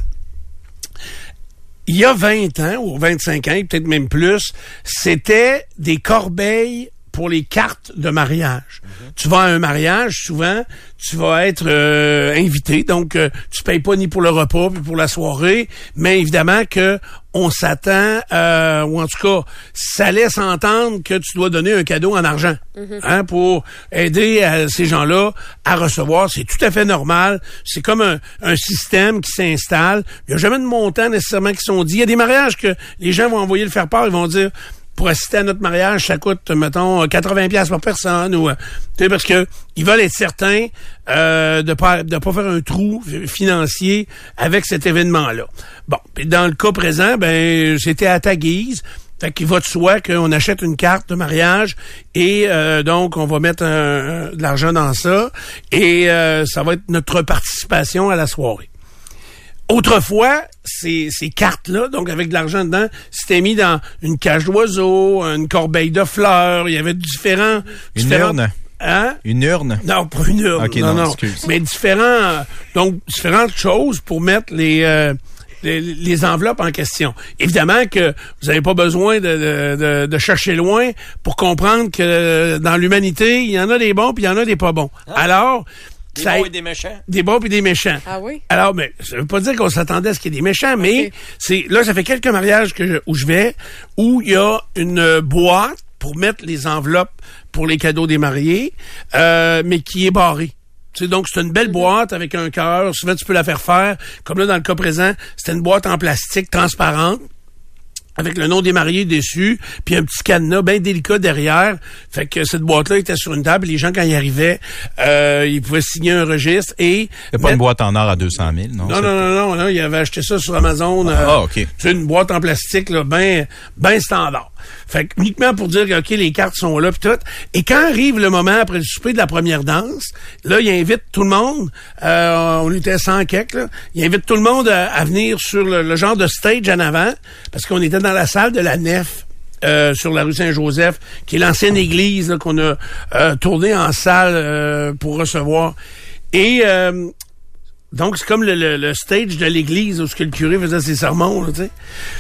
il y a 20 ans ou 25 ans, peut-être même plus, c'était des corbeilles pour les cartes de mariage. Tu vas à un mariage, souvent, tu vas être euh, invité, donc euh, tu payes pas ni pour le repas ni pour la soirée, mais évidemment que on s'attend, euh, ou en tout cas, ça laisse entendre que tu dois donner un cadeau en argent, hein, pour aider ces gens-là à recevoir. C'est tout à fait normal. C'est comme un, un système qui s'installe. Il n'y a jamais de montant nécessairement qui sont dit. Il y a des mariages que les gens vont envoyer le faire part, ils vont dire pour assister à notre mariage, ça coûte, mettons, 80 pièces par personne ou, euh, tu parce que ils veulent être certains euh, de pas de pas faire un trou financier avec cet événement-là. Bon, puis dans le cas présent, ben c'était à ta guise. Fait qu'il va de soi qu'on achète une carte de mariage et euh, donc on va mettre de l'argent dans ça et ça va être notre participation à la soirée. Autrefois, ces, ces cartes-là, donc avec de l'argent dedans, c'était mis dans une cage d'oiseaux, une corbeille de fleurs. Il y avait différents... Une différents- urne. Hein? Une urne? Non, pas une urne. Ok, non, non. Mais différents, euh, donc différentes choses pour mettre les, euh, les, les enveloppes en question. Évidemment que vous n'avez pas besoin de, de, de- de chercher loin pour comprendre que dans l'humanité, il y en a des bons puis il y en a des pas bons. Alors, Des ça- bons et des méchants. des bons puis des méchants. Ah oui? Alors, mais ça veut pas dire qu'on s'attendait à ce qu'il y ait des méchants, mais c'est là, ça fait quelques mariages que je- où je vais où il y a une euh, boîte pour mettre les enveloppes pour les cadeaux des mariés, euh, mais qui est barrée. Tu sais, donc, c'est une belle boîte avec un cœur. Souvent, tu peux la faire faire. Comme là, dans le cas présent, c'était une boîte en plastique transparente avec le nom des mariés dessus, puis un petit cadenas bien délicat derrière. Fait que cette boîte-là était sur une table. Les gens, quand ils arrivaient, euh, ils pouvaient signer un registre et... C'est pas une boîte en or à 200 000, non? Non, non, non, non, non, ils avaient acheté ça sur Amazon. euh, Ah, OK. C'est une boîte en plastique, là, ben, ben standard. Fait que uniquement pour dire que, OK, les cartes sont là, puis tout. Et quand arrive le moment après le souper de la première danse, là, il invite tout le monde, euh, on était 100 quelques, là, il invite tout le monde à, venir sur le, genre de stage en avant, parce qu'on était dans la salle de la nef. euh, sur la rue Saint-Joseph, qui est l'ancienne église qu'on a euh, tournée en salle euh, pour recevoir. Et euh, donc, c'est comme le, le- stage de l'église où ce que le curé faisait ses sermons, là.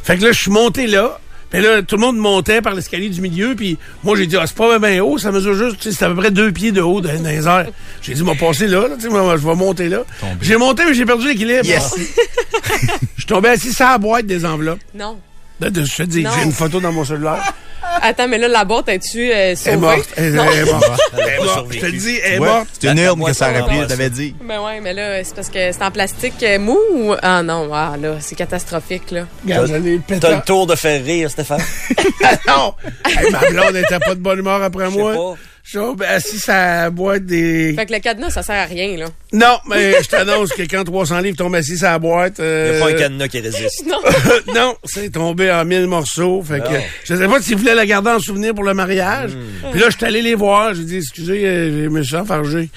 Fait que là, je suis monté là. Puis là, tout le monde montait par l'escalier du milieu. Puis moi, j'ai dit, ah, c'est pas bien haut, ça mesure juste, tu sais, c'est à peu près deux pieds de haut dans, dans les airs. J'ai dit, m'a passé là, là tu sais, moi, je vais monter là. J'ai monté, mais j'ai perdu l'équilibre. Yes. Je suis tombé assis sur la boîte des enveloppes. Non. Là, de- je te dis, Non. j'ai une photo dans mon cellulaire. Attends, mais là, la boîte, es-tu euh, Elle est morte. Elle, Non. elle est morte. Elle est morte. Je te le dis, elle est Ouais, morte. C'est une urne que ça aurait pris, je t'avais dit. Ben ouais, mais là, c'est parce que c'est en plastique euh, mou ou... Ah non, ah là, c'est catastrophique, là. T'as le tour de faire rire, Stéphane. non! Hey, ma blonde n'était pas de bonne humeur après Je sais moi. pas. Je suis ben, assis la boîte des... Fait que le cadenas, ça sert à rien, là. Non, mais je t'annonce que quand 300 livres tombent assis la boîte... Il euh, n'y a pas un cadenas qui résiste. Non. non, c'est tombé en mille morceaux. Fait que je sais pas s'ils voulaient la garder en souvenir pour le mariage. Hmm. Puis là, je suis allé les voir. J'ai dit, excusez, euh, j'ai me suis enfargé.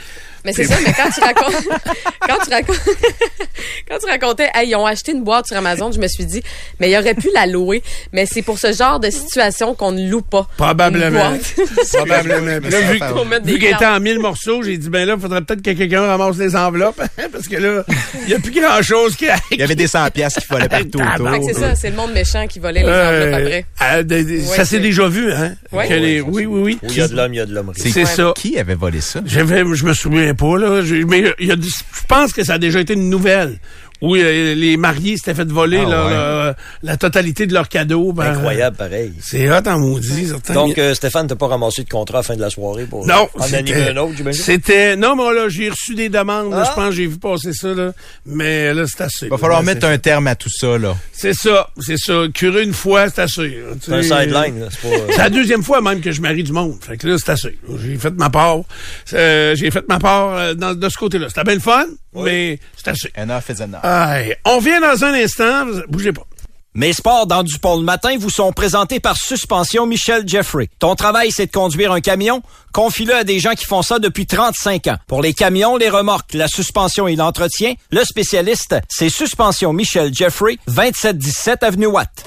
Mais c'est ça, mais quand tu racontes, quand tu racontes, quand tu racontais, hey, ils ont acheté une boîte sur Amazon, je me suis dit, mais il aurait pu la louer. Mais c'est pour ce genre de situation qu'on ne loue pas. Probablement. Probablement. Là, vu, vu qu'elle était en mille morceaux, j'ai dit, ben là, il faudrait peut-être que quelqu'un ramasse les enveloppes. parce que là, il n'y a plus grand-chose qui... Il y avait des 100 pièces qu'il fallait partout autour. C'est ça, c'est le monde méchant qui volait les Euh, enveloppes après. euh, ça s'est c'est- déjà vu, hein? Ouais. Que les- oui, oui, oui. Où il y a de l'homme, il y a de l'homme. C'est ça. Qui avait volé ça? Je me souviens pas, Mais du- je pense que ça a déjà été une nouvelle. Où euh, les mariés s'étaient fait voler Ah, là, ouais. la, la totalité de leurs cadeaux. Ben, Incroyable, pareil. C'est hot en maudit, certain. Donc, euh, Stéphane, t'as pas ramassé de contrat à la fin de la soirée pour non, en c'était- animer un autre, j'imagine? C'était, non, mais là, j'ai reçu des demandes, là, Ah. je pense, que j'ai vu passer ça, là. Mais là, c'est assez. Il va falloir Là, mettre un terme à tout ça, là. C'est ça, c'est ça. Curer une fois, c'est assez. C'est un sideline, là. C'est pas... euh, la deuxième fois même que je marie du monde. Fait que là, c'est assez. J'ai fait ma part. Euh, j'ai fait ma part euh, dans- de ce côté-là. C'était bien le fun, mais c'est assez. Enough is enough. Aïe. On vient dans un instant. Bougez pas. Mes sports dans Dupont le matin vous sont présentés par Suspension Michel Jeffrey. Ton travail, c'est de conduire un camion? Confie-le à des gens qui font ça depuis 35 ans. Pour les camions, les remorques, la suspension et l'entretien, le spécialiste, c'est Suspension Michel Jeffrey, 2717 Avenue Watt.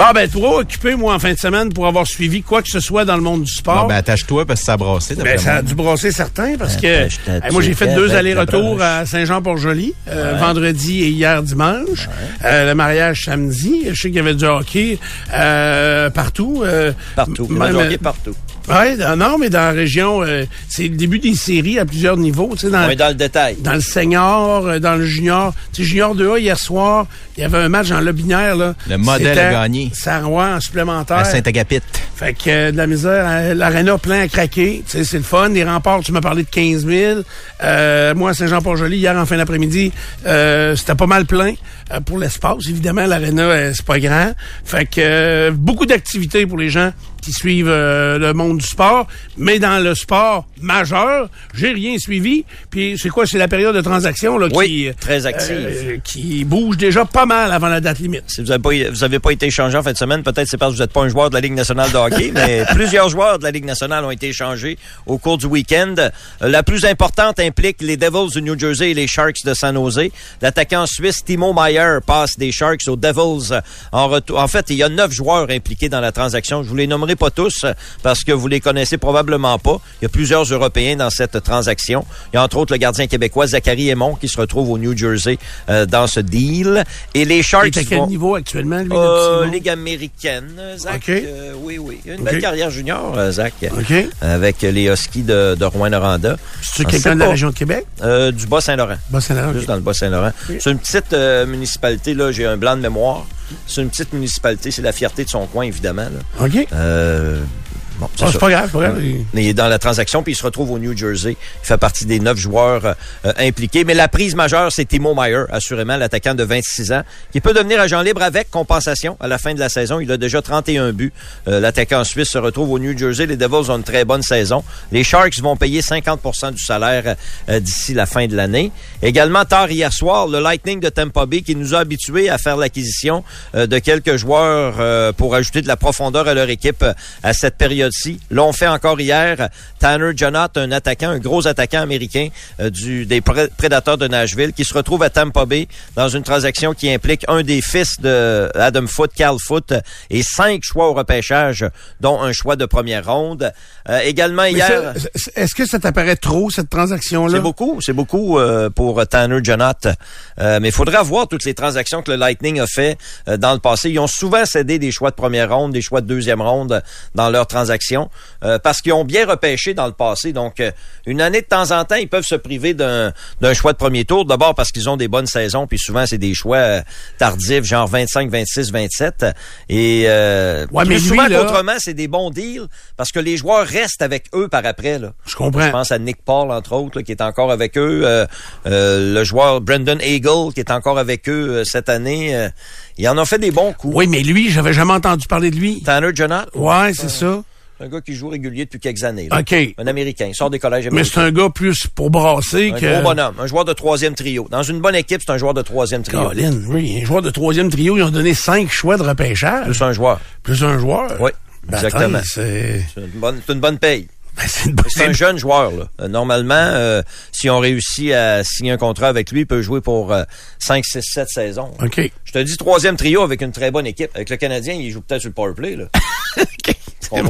Bon, ben, trop occupé, moi, en fin de semaine, pour avoir suivi quoi que ce soit dans le monde du sport. Bon, ben, attache-toi parce que ça a brassé, Ben, ça a dû brasser certains parce que moi j'ai fait deux allers-retours à Saint-Jean-Port-Joli euh, vendredi et hier dimanche. Euh, le mariage samedi. Je sais qu'il y avait du hockey euh, partout. euh, Partout. même, partout. Ouais, dans- non, mais dans la région, euh, c'est le début des séries à plusieurs niveaux. Tu sais, dans, est dans le détail. dans le senior, euh, dans le junior. Tu sais, junior 2A, hier soir, il y avait un match dans le binaire. Là. Le modèle a gagné. Saint-Roy en supplémentaire. À Saint-Agapit. Fait que euh, de la misère, euh, l'aréna plein à craquer. Tu sais, c'est le fun. Les remparts, tu m'as parlé de 15 000. Euh, moi, à Saint-Jean-Port-Joli, hier en fin d'après-midi, euh, c'était pas mal plein euh, pour l'espace. Évidemment, l'aréna, euh, c'est pas grand. Fait que euh, beaucoup d'activités pour les gens qui suivent euh, le monde du sport. Mais dans le sport majeur, j'ai rien suivi. Puis c'est quoi? C'est la période de transaction là, Oui, qui, très active. euh, qui bouge déjà pas mal avant la date limite. Si vous n'avez pas, vous avez pas été échangé en fin de semaine, peut-être c'est parce que vous n'êtes pas un joueur de la Ligue nationale de hockey, mais plusieurs joueurs de la Ligue nationale ont été échangés au cours du week-end. Euh, La plus importante implique les Devils du New Jersey et les Sharks de San Jose. L'attaquant suisse Timo Meyer passe des Sharks aux Devils euh, en retour. En fait, il y a neuf joueurs impliqués dans la transaction. Je vous les nommerai pas tous euh, parce que vous les connaissez probablement pas. Il y a plusieurs Européens dans cette transaction. Il y a entre autres le gardien québécois Zachary Aymon qui se retrouve au New Jersey euh, dans ce deal. Et les Sharks à quel vont- niveau actuellement, lui, euh? Ligue américaine, Zach. OK. Euh, oui, oui. Une belle carrière junior, Zach. OK. Avec les Huskies de, de Rouen-Noranda. C'est On quelqu'un de la région de Québec? Du Bas-Saint-Laurent. Bas-Saint-Laurent, Juste dans le Bas-Saint-Laurent. C'est une petite municipalité, là, j'ai un blanc de mémoire. C'est une petite municipalité, c'est la fierté de son coin, évidemment. là. OK. Euh, Bon, Ah, c'est pas grave, pas grave. Il- est dans la transaction, puis il se retrouve au New Jersey. Il fait partie des neuf joueurs euh, impliqués. Mais la prise majeure, c'est Timo Meyer, assurément, l'attaquant de 26 ans, qui peut devenir agent libre avec compensation à la fin de la saison. Il a déjà 31 buts. Euh, l'attaquant suisse se retrouve au New Jersey. Les Devils ont une très bonne saison. Les Sharks vont payer 50% du salaire euh, d'ici la fin de l'année. Également, tard hier soir, le Lightning de Tampa Bay qui nous a habitués à faire l'acquisition euh, de quelques joueurs euh, pour ajouter de la profondeur à leur équipe euh, à cette L'ont fait encore hier. Tanner Jonat, un attaquant, un gros attaquant américain euh, du, des Pré- Prédateurs de Nashville, qui se retrouve à Tampa Bay dans une transaction qui implique un des fils de Adam Foote, Cal Foote, et cinq choix au repêchage, dont un choix de première ronde. Euh, également Mais hier... Est-ce que ça t'apparaît trop, cette transaction-là? C'est beaucoup, c'est beaucoup euh, pour Tanner Jonat. Euh, mais il faudrait voir toutes les transactions que le Lightning a fait euh, dans le passé. Ils ont souvent cédé des choix de première ronde, des choix de deuxième ronde dans leurs transactions euh, parce qu'ils ont bien repêché dans le passé. Donc, euh, une année de temps en temps, ils peuvent se priver d'un choix de premier tour. D'abord parce qu'ils ont des bonnes saisons, puis souvent c'est des choix euh, tardifs, genre 25, 26, 27. Et euh, Ouais, mais lui, souvent là- qu'autrement, c'est des bons deals parce que les joueurs restent avec eux par après. Là. Je comprends. Je pense à Nick Paul, entre autres, là, qui est encore avec eux. Euh, euh, le joueur Brendan Eagle, qui est encore avec eux cette année. Il en a fait des bons coups. Oui, mais lui, j'avais jamais entendu parler de lui. Tanner Jonat, Ouais, c'est ça. Un gars qui joue régulier depuis quelques années. là. OK. Un Américain. Il sort des collèges Mais c'est américains. un gars plus pour brasser Un que... gros bonhomme. Un joueur de troisième trio. Dans une bonne équipe, c'est un joueur de troisième trio. Colin, oui, un joueur de troisième trio, ils ont donné cinq choix de repêchage. Plus un joueur. Plus un joueur. Oui, Ben, exactement. C'est une bonne, c'est une bonne paye. ben, c'est bonne... Un jeune joueur. Là. Euh, Normalement, euh, si on réussit à signer un contrat avec lui, il peut jouer pour euh, 5, 6, 7 saisons. OK. Je te dis troisième trio avec une très bonne équipe. Avec le Canadien, il joue peut-être sur le power play. Ouais,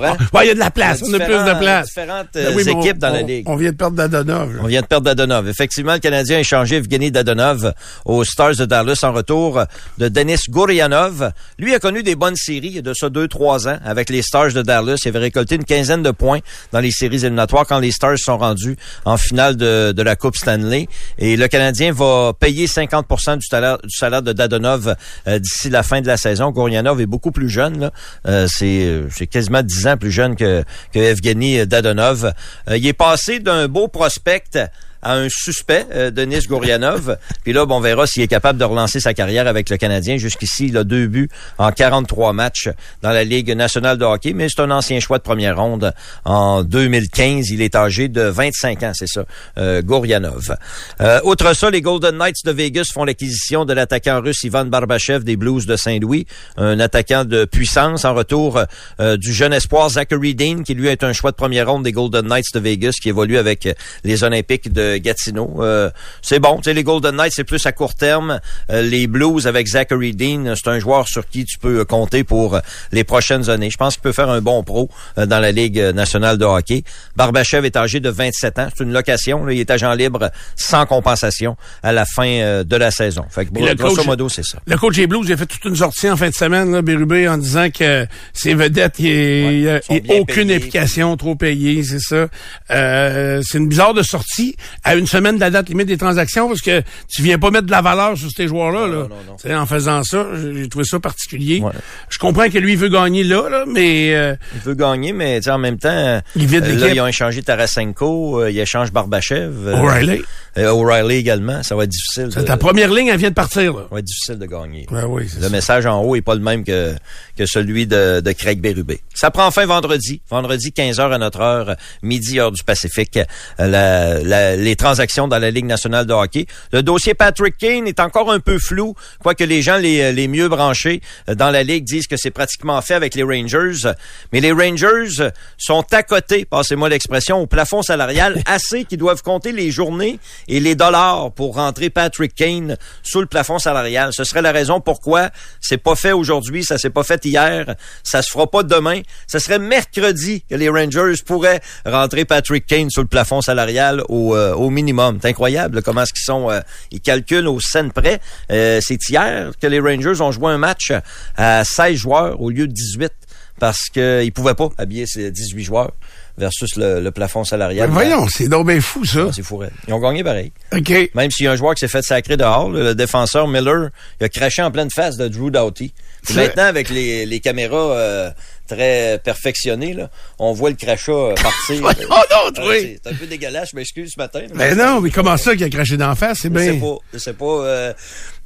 il y a de la place. On a a plus de différents- place. différentes, euh, oui, mais équipes on- dans la on- Ligue. On vient de perdre Dadonov. là. On vient de perdre Dadonov. Effectivement, le Canadien a échangé Evgeny Dadonov aux Stars de Dallas en retour de Denis Gourianov. Lui a connu des bonnes séries il y a de ça deux, trois ans avec les Stars de Dallas. Il avait récolté une quinzaine de points dans les séries éliminatoires quand les Stars sont rendus en finale de, de la Coupe Stanley. Et le Canadien va payer 50 du salaire, du salaire de Dadonov euh, d'ici la fin de la saison. Gourianov est beaucoup plus jeune. là. Euh, c'est, euh, c'est quasiment 10 ans plus jeune que, que Evgeny Dadonov. Euh, il est passé d'un beau prospect à un suspect, euh, Denis Gourianov. Puis là, bon, on verra s'il est capable de relancer sa carrière avec le Canadien. Jusqu'ici, il a deux buts en 43 matchs dans la Ligue nationale de hockey, mais c'est un ancien choix de première ronde. En 2015, il est âgé de 25 ans, c'est ça, euh, Gourianov. Euh, outre ça, les Golden Knights de Vegas font l'acquisition de l'attaquant russe Ivan Barbachev des Blues de Saint-Louis, un attaquant de puissance en retour euh, du jeune espoir Zachary Dean, qui lui est un choix de première ronde des Golden Knights de Vegas, qui évolue avec les Olympiques de Gatineau. Euh, c'est bon, tu sais, les Golden Knights, c'est plus à court terme. Euh, les Blues avec Zachary Dean, c'est un joueur sur qui tu peux euh, compter pour euh, les prochaines années. Je pense qu'il peut faire un bon pro euh, dans la Ligue nationale de hockey. Barbachev est âgé de 27 ans. C'est une location. là. Il est agent libre sans compensation à la fin euh, de la saison. Fait que, le grosso coach- modo, c'est ça. Le coach des Blues, il a fait toute une sortie en fin de semaine, là, Bérubé, en disant que ses vedettes, il n'y a, Ouais, aucune payés. implication, trop payée, c'est ça. Euh, c'est une bizarre de sortie à une semaine de la date limite des transactions parce que tu viens pas mettre de la valeur sur ces joueurs-là. Là. non, non, non. Tu sais, En faisant ça, j'ai trouvé ça particulier. Ouais. Je comprends que lui il veut gagner là, là mais euh, Il veut gagner, mais tu sais, en même temps, euh, Il vide là, l'équipe. ils ont échangé Tarasenko, euh, ils échangent Barbachev. euh, O'Reilly, euh, O'Reilly également. Ça va être difficile. de- ta première ligne, elle vient de partir. Là. ça va être difficile de gagner. Ouais, oui, Le ça. message en haut est pas le même que, que celui de, de Craig Berube. Ça prend fin vendredi. Vendredi, 15h à notre heure, midi, heure du Pacifique. euh, la- la- les transactions dans la Ligue nationale de hockey. Le dossier Patrick Kane est encore un peu flou, quoique les gens les, les mieux branchés euh, dans la Ligue disent que c'est pratiquement fait avec les Rangers. Mais les Rangers sont à côté, passez-moi l'expression, au plafond salarial assez qu'ils doivent compter les journées et les dollars pour rentrer Patrick Kane sous le plafond salarial. Ce serait la raison pourquoi c'est pas fait aujourd'hui, ça s'est pas fait hier, ça se fera pas demain. Ce serait mercredi que les Rangers pourraient rentrer Patrick Kane sous le plafond salarial au, euh, au minimum. C'est incroyable comment est-ce qu'ils sont, euh, ils calculent au cent près. Euh, c'est hier que les Rangers ont joué un match à 16 joueurs au lieu de 18 parce qu'ils pouvaient pas habiller ces 18 joueurs. Versus le, le plafond salarial. Ben voyons, c'est donc bien fou, ça. Ah, c'est fou. Ils ont gagné pareil. OK. Même s'il y a un joueur qui s'est fait sacrer dehors, le, le défenseur Miller, il a craché en pleine face de Drew Doughty. Maintenant, avec les, les caméras euh, très perfectionnées, là, on voit le crachat euh, partir. Donc, Euh, oui. C'est un peu dégueulasse, je m'excuse ce matin. là. Ben non, mais comment ça qu'il a craché d'en face? C'est Je sais bien. pas. Je sais pas. euh,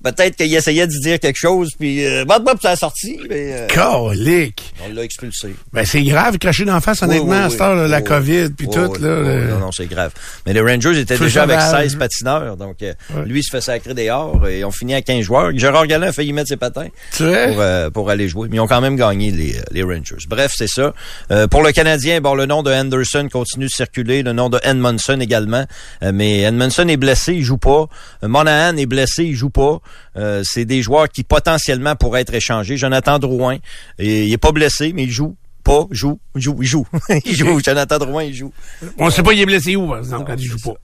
Peut-être qu'il essayait d'y dire quelque chose, puis euh, bop, bop, ça a sorti, mais euh, Colique. on l'a expulsé. Ben, c'est grave, cracher d'en face, honnêtement, Oui, oui, à cette heure, oui. la Oui, COVID, puis oui, tout, oui, là. oui, Non, non, c'est grave. Mais les Rangers étaient déjà avec sauvage. 16 patineurs, donc euh, lui, il se fait sacrer dehors et on finit à 15 joueurs. Gérard Gallin a failli mettre ses patins Tu pour, euh, pour aller jouer, mais ils ont quand même gagné les, les Rangers. Bref, c'est ça. Euh, pour le Canadien, bon, le nom de Anderson continue de circuler, le nom de Edmondson également, Euh, mais Edmondson est blessé, il joue pas. Euh, Monahan est blessé, il joue pas. Euh, c'est des joueurs qui potentiellement pourraient être échangés. Jonathan Drouin, et, il est pas blessé, mais il joue pas, joue, joue, il joue. il joue. Jonathan Drouin, il joue. On sait pas il est blessé où, par exemple, quand il joue pas.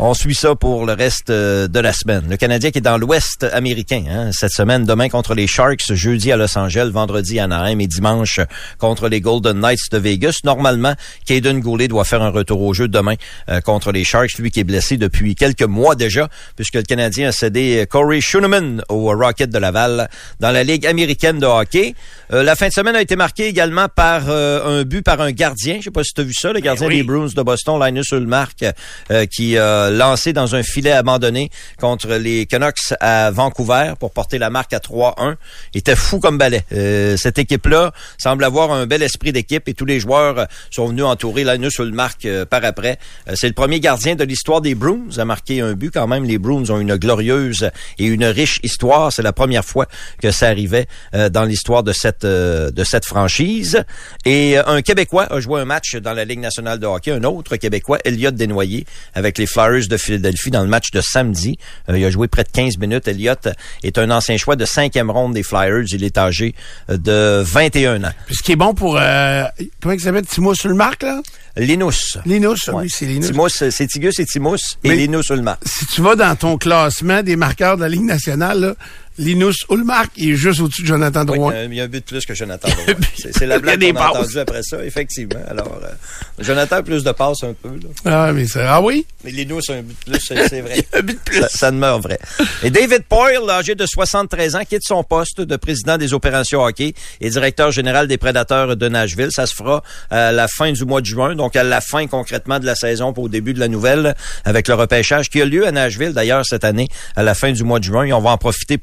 On suit ça pour le reste euh, de la semaine. Le Canadien qui est dans l'Ouest américain hein, cette semaine, demain contre les Sharks, jeudi à Los Angeles, vendredi à Anaheim et dimanche contre les Golden Knights de Vegas. Normalement, Caden Goulet doit faire un retour au jeu demain euh, contre les Sharks, lui qui est blessé depuis quelques mois déjà, puisque le Canadien a cédé Corey Schooneman au Rocket de Laval dans la Ligue américaine de hockey. Euh, la fin de semaine a été marquée également par euh, un but par un gardien. Je sais pas si tu as vu ça, le gardien oui. des Bruins de Boston, Linus Ulmark, euh, qui a lancé dans un filet abandonné contre les Canucks à Vancouver pour porter la marque à 3-1. Il était fou comme balai. Euh, cette équipe-là semble avoir un bel esprit d'équipe et tous les joueurs euh, sont venus entourer Linus Ulmark euh, par après. C'est le premier gardien de l'histoire des Bruins à marquer un but. Quand même, les Bruins ont une glorieuse et une riche histoire. C'est la première fois que ça arrivait dans l'histoire de cette de cette franchise. Et un Québécois a joué un match dans la Ligue nationale de hockey. Un autre Québécois, Elliott Desnoyers, avec les De Philadelphie dans le match de samedi. Euh, il a joué près de 15 minutes. Elliott est un ancien choix de cinquième ronde des Flyers. Il est âgé euh, de 21 ans. Puis ce qui est bon pour, euh, comment il s'appelle, Timo marque, là? Linus. Linus, Ouais. oui, c'est Linus. Timous, c'est Tigus et Timus et Mais- Linus Ulmark. Si tu vas dans ton classement des marqueurs de la Ligue nationale, là, Linus Ulmark, il est juste au-dessus de Jonathan Oui, Drouin. euh, il y a un but de plus que Jonathan Drouin. C'est la blague qu'on a entendue après ça, effectivement. Alors, euh, Jonathan a plus de passes un peu. Là. Ah, mais ah oui? Mais Linus a un but de plus, c'est vrai. Un but de plus. Ça, ça demeure vrai. Et David Poyle, âgé de 73 ans, quitte son poste de président des opérations hockey et directeur général des Prédateurs de Nashville. Ça se fera à la fin du mois de juin, donc à la fin concrètement de la saison pour au début de la nouvelle, avec le repêchage qui a lieu à Nashville d'ailleurs cette année, à la fin du mois de juin. Et on va en profiter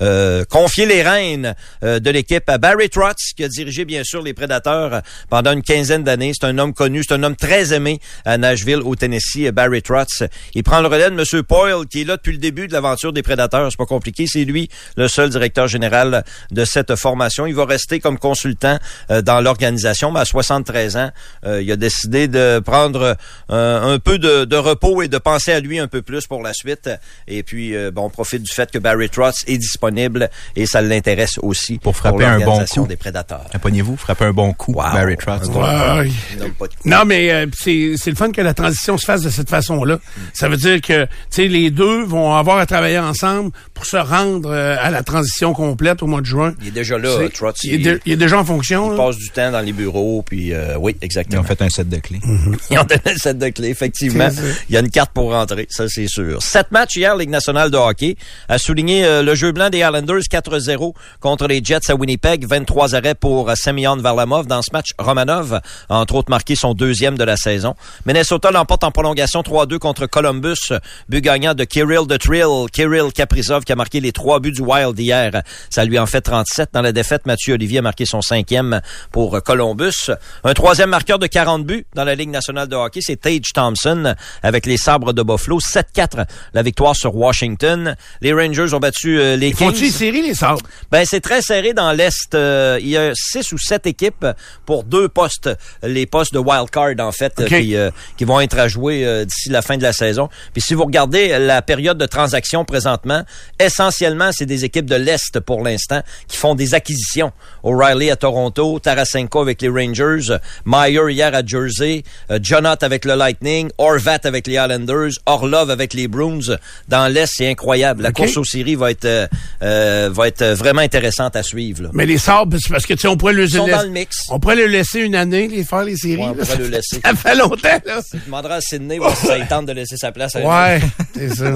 euh, confier les rênes euh, de l'équipe à Barry Trotz, qui a dirigé bien sûr les Prédateurs pendant une quinzaine d'années. C'est un homme connu, c'est un homme très aimé à Nashville, au Tennessee, Barry Trotz. Il prend le relais de M. Poyle, qui est là depuis le début de l'aventure des Prédateurs. C'est pas compliqué, c'est lui le seul directeur général de cette formation. Il va rester comme consultant euh, dans l'organisation, mais à 73 ans, euh, il a décidé de prendre euh, un peu de, de repos et de penser à lui un peu plus pour la suite. Et puis, euh, bon, on profite du fait que Barry Trotz est disponible et ça l'intéresse aussi Pour frapper un bon coup. des Prédateurs. Apprenez-vous, frapper un bon coup, Wow. Barry Trotz. Un de coup. Non, mais euh, c'est c'est le fun que la transition se fasse de cette façon-là. Ça veut dire que tu sais les deux vont avoir à travailler ensemble pour se rendre euh, à la transition complète au mois de juin. Il est déjà là, C'est- Trotz. Il, est de- il est déjà en fonction. Il là. passe du temps dans les bureaux, puis euh, oui, Ils exactement. ont fait un set de clés. Ils ont donné le set de clés, effectivement. Il y a une carte pour rentrer, ça c'est sûr. Sept matchs hier, Ligue nationale de hockey, a souligné euh, le jeu blanc des Islanders 4-0 contre les Jets à Winnipeg. 23 arrêts pour euh, Semyon Varlamov. Dans ce match, Romanov entre autres marqué son deuxième de la saison. Minnesota l'emporte en prolongation 3-2 contre Columbus. But gagnant de Kirill de Trill. Kirill Kaprizov qui a marqué les trois buts du Wild hier. Ça lui en fait 37. Dans la défaite, Mathieu Olivier a marqué son cinquième pour euh, Columbus. Un troisième marqueur de 40 buts dans la Ligue nationale de hockey, c'est Tage Thompson avec les Sabres de Buffalo. 7-4 la victoire sur Washington. Les Rangers ont battu euh, les Font-tu Kings. séries, les sabres? Ben c'est très serré dans l'est. Euh, il y a six ou sept équipes pour deux postes, les postes de wild card en fait, euh, qui, euh, qui vont être à jouer d'ici la fin de la saison. Puis si vous regardez la période de transaction présentement, essentiellement c'est des équipes de l'est pour l'instant qui font des acquisitions. O'Reilly à Toronto, Tarasenko avec les Rangers, Meyer hier à Jersey, Jonathan avec le Lightning, Orvat avec les Islanders, Orlov avec les Bruins. Dans l'Est, c'est incroyable. La OK. course aux séries va être euh, euh, va être vraiment intéressante à suivre. là. Mais les Sabres, c'est parce que, tu sais, on pourrait le Ils sont laisser- dans le mix. On pourrait le laisser une année, les faire les séries. Ouais, on pourrait le laisser. Ça fait longtemps, là. Tu demanderas à Sydney si ça tente de laisser sa place. à Ouais, c'est ça.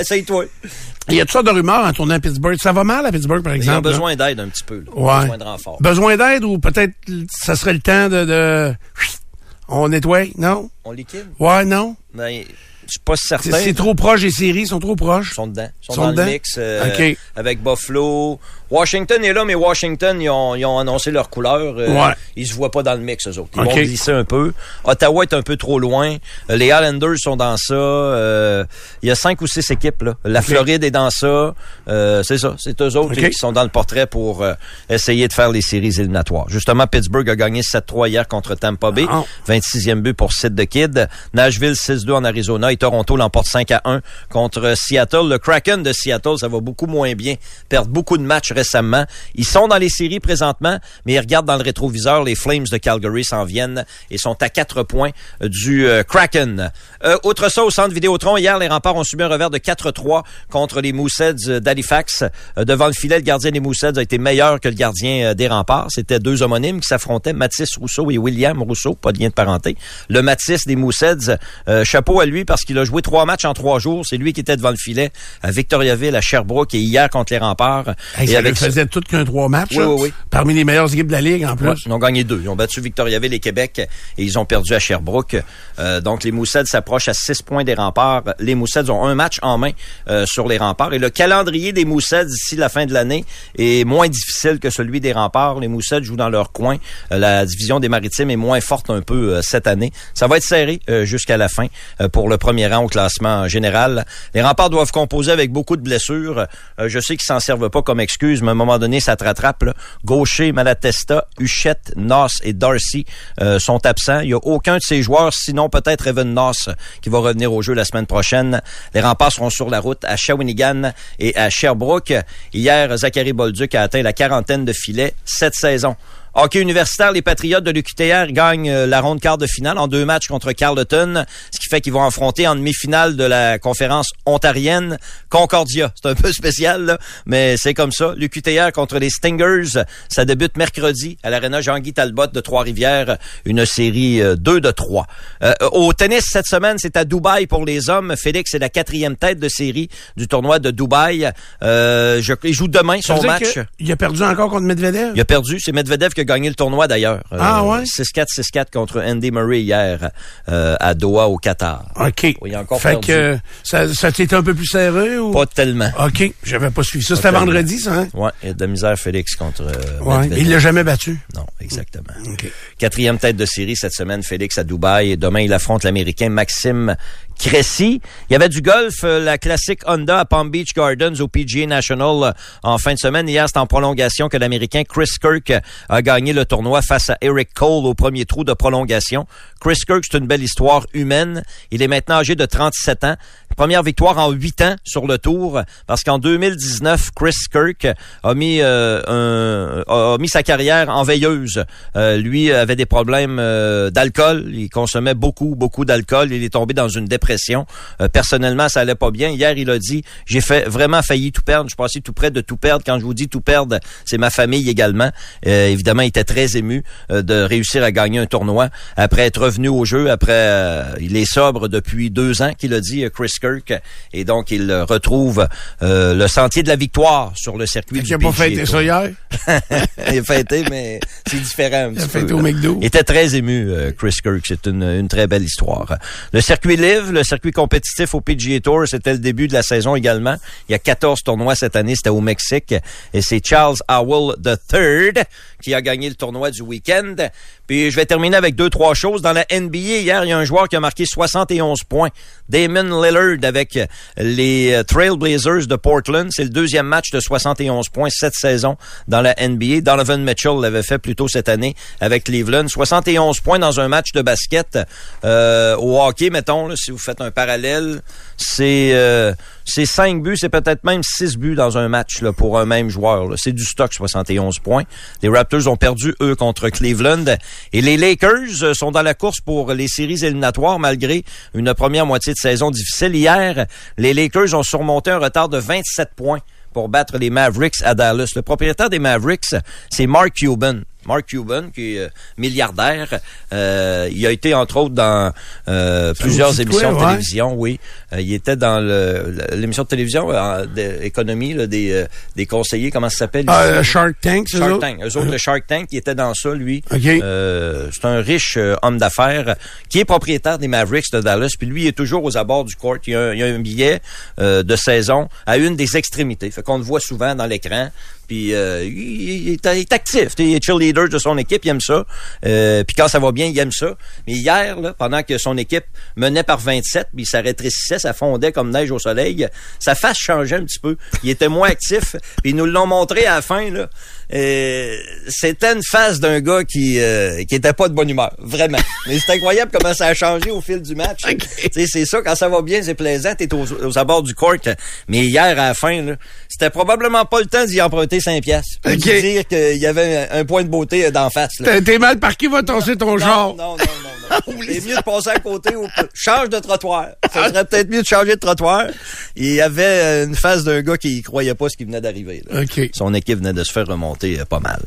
Essaye-toi. Il y a toutes sortes de rumeurs en tournant à Pittsburgh. Ça va mal à Pittsburgh, par Ils ont exemple. besoin d'aide un petit peu. là. Ouais. Besoin de renfort. Besoin d'aide ou peut-être ça serait le temps de, de... On nettoie, non? On liquide? Ouais, non? Ben, je suis pas C'est certain. c'est trop proche des séries, ils sont trop proches. Ils sont dedans. Ils sont, Sont dans dedans? le mix euh, OK. avec Buffalo. Washington est là, mais Washington, ils ont, ils ont annoncé leur couleur. Euh, Ouais. Ils se voient pas dans le mix, eux autres. Ils vont glisser un peu. Ottawa est un peu trop loin. Euh, Les Islanders sont dans ça. Euh, il y a cinq ou six équipes. Là. La Floride est dans ça. Euh, c'est ça. C'est eux autres qui sont dans le portrait pour essayer de faire les séries éliminatoires. Justement, Pittsburgh a gagné 7-3 hier contre Tampa Bay. Ah. 26e but pour Sid the Kid. Nashville 6-2 en Arizona et Toronto l'emporte 5 à 1 contre Seattle. Le Kraken de Seattle, ça va beaucoup moins bien. Perdent beaucoup de matchs récemment. Ils sont dans les séries présentement, mais ils regardent dans le rétroviseur. Les Flames de Calgary s'en viennent et sont à 4 points du euh, Kraken. Euh, autre ça, au centre Vidéotron, hier, les remparts ont subi un revers de 4-3 contre les Mooseheads d'Halifax. Euh, devant le filet, le gardien des Mooseheads a été meilleur que le gardien euh, des remparts. C'était deux homonymes qui s'affrontaient, Mathis Rousseau et William Rousseau, pas de lien de parenté. Le Mathis des Mooseheads, euh, chapeau à lui parce qu'il a joué trois matchs en trois jours. C'est lui qui était devant le filet à Victoriaville, à Sherbrooke et hier contre les remparts. Hey, et ça avec faisait tout qu'un trois matchs. Oui, oui, oui. Parmi les meilleures équipes de la Ligue, en plus. Ouais, ils ont gagné deux. Ils ont battu Victoriaville et Québec et ils ont perdu à Sherbrooke. Euh, donc, les Moussets à points des remparts. Les Moussets ont un match en main euh, sur les remparts. Et le calendrier des Moussets d'ici la fin de l'année est moins difficile que celui des remparts. Les Moussets jouent dans leur coin. Euh, la division des Maritimes est moins forte un peu euh, cette année. Ça va être serré jusqu'à la fin pour le premier rang au classement général. Les remparts doivent composer avec beaucoup de blessures. Je sais qu'ils s'en servent pas comme excuse, mais à un moment donné, ça te rattrape. Gaucher, Malatesta, Huchette, Noss et Darcy sont absents. Il n'y a aucun de ces joueurs, sinon peut-être Evan Noss, qui va revenir au jeu la semaine prochaine. Les remparts seront sur la route à Shawinigan et à Sherbrooke. Hier, Zachary Bolduc a atteint la quarantaine de filets cette saison. Hockey universitaire, les Patriotes de l'UQTR gagnent euh, la ronde quart de finale en deux matchs contre Carleton, ce qui fait qu'ils vont affronter en demi-finale de la conférence ontarienne Concordia. C'est un peu spécial, là, mais c'est comme ça. L'UQTR contre les Stingers, ça débute mercredi à l'Arena Jean-Guy Talbot de Trois-Rivières, une série euh, 2 de 3. Euh, au tennis, cette semaine, c'est à Dubaï pour les hommes. Félix est la quatrième tête de série du tournoi de Dubaï. Euh, je, il joue demain Ça son match. Il a perdu encore contre Medvedev? Il a perdu. C'est Medvedev qui a gagné le tournoi d'ailleurs. Euh, Ah ouais? 6-4, 6-4 contre Andy Murray hier euh, à Doha au Qatar. OK. Il a encore fait perdu. que ça, ça t'était un peu plus serré ou? Pas tellement. OK. J'avais pas suivi ça. C'était vendredi, ça, hein? Ouais, il y a de la misère Félix contre euh, Ouais. Il l'a jamais battu. Non, exactement. OK. Quatrième tête de série cette semaine, Félix à Dubaï. Et demain, il affronte l'Américain Maxime Cressy. Il y avait du golf, la classique Honda à Palm Beach Gardens au PGA National en fin de semaine. Hier, c'est en prolongation que l'Américain Chris Kirk a gagné le tournoi face à Eric Cole au premier trou de prolongation. Chris Kirk, c'est une belle histoire humaine. Il est maintenant âgé de 37 ans. Première victoire en 8 ans sur le tour parce qu'en 2019, Chris Kirk a mis, euh, un- a mis sa carrière en veilleuse. Euh, lui avait des problèmes euh, d'alcool. Il consommait beaucoup, beaucoup d'alcool. Il est tombé dans une dépression. Euh, personnellement, ça allait pas bien. Hier, il a dit, j'ai fait vraiment failli tout perdre. Je passé tout près de tout perdre. Quand je vous dis tout perdre, c'est ma famille également. Euh, évidemment, il était très ému euh, de réussir à gagner un tournoi après être revenu au jeu. Après, il est sobre depuis deux ans, qu'il a dit Chris Kirk, et donc il retrouve euh, le sentier de la victoire sur le circuit du qu'il a pas fêté ça hier? il a fêté, mais c'est différent un Il a peu. fêté au. McDo. Il était très ému, euh, Chris Kirk. C'est une, une très belle histoire. Le circuit Live, le circuit compétitif au PGA Tour, c'était le début de la saison également. Il y a 14 tournois cette année, c'était au Mexique. Et c'est Charles Howell III qui a gagné le tournoi du week-end. Puis je vais terminer avec deux, trois choses. Dans la NBA, hier, il y a un joueur qui a marqué 71 points. Damon Lillard avec les euh, Trailblazers de Portland. C'est le deuxième match de 71 points cette saison dans la NBA. Donovan Mitchell l'avait fait plus tôt cette année avec Cleveland. 71 points dans un match de basket. Euh, au hockey, mettons, là, si vous faites un parallèle, c'est euh, c'est 5 buts, c'est peut-être même 6 buts dans un match là, pour un même joueur. C'est du stock, 71 points. Les ont perdu, eux, contre Cleveland. Et les Lakers euh, sont dans la course pour les séries éliminatoires malgré une première moitié de saison difficile. Hier, les Lakers ont surmonté un retard de 27 points pour battre les Mavericks à Dallas. Le propriétaire des Mavericks, c'est Mark Cuban. Mark Cuban, qui est euh, milliardaire. Euh, il a été, entre autres, dans euh, plusieurs émissions quoi, de ouais? télévision, oui. Euh, il était dans l'émission de télévision euh, d'économie là, des, des conseillers, comment ça s'appelle? Ah, Shark Tank, c'est Shark? Tank. Eux autres, le Shark Tank, il était dans ça, lui. OK. Euh, c'est un riche homme d'affaires qui est propriétaire des Mavericks de Dallas. Puis lui, il est toujours aux abords du court. Il y a un, a billet euh, de saison à une des extrémités. Fait qu'on le voit souvent dans l'écran. Puis euh, il, est, il est actif. Il est cheerleader de son équipe, il aime ça. Euh, puis quand ça va bien, il aime ça. Mais hier, là, pendant que son équipe menait par 27, puis ça rétrécissait, ça fondait comme neige au soleil, sa face changeait un petit peu. Il était moins actif. Puis ils nous l'ont montré à la fin. Là. Euh, C'était une face d'un gars qui euh, qui était pas de bonne humeur, vraiment. Mais c'est incroyable comment ça a changé au fil du match. Sais, C'est ça, quand ça va bien, c'est plaisant, t'es aux, aux abords du court. Mais hier, à la fin, là, c'était probablement pas le temps d'y emprunter 5 piastres. Pour OK. dire qu'il y avait un, un point de beauté d'en face. T'es- mal parqué, va tosser ton Non, genre. non, non, non, non. C'est mieux de passer à côté ou change de trottoir. Ça serait peut-être mieux de changer de trottoir. Il y avait euh, une face d'un gars qui croyait pas ce qui venait d'arriver. Son équipe venait de se faire remonter euh, pas mal.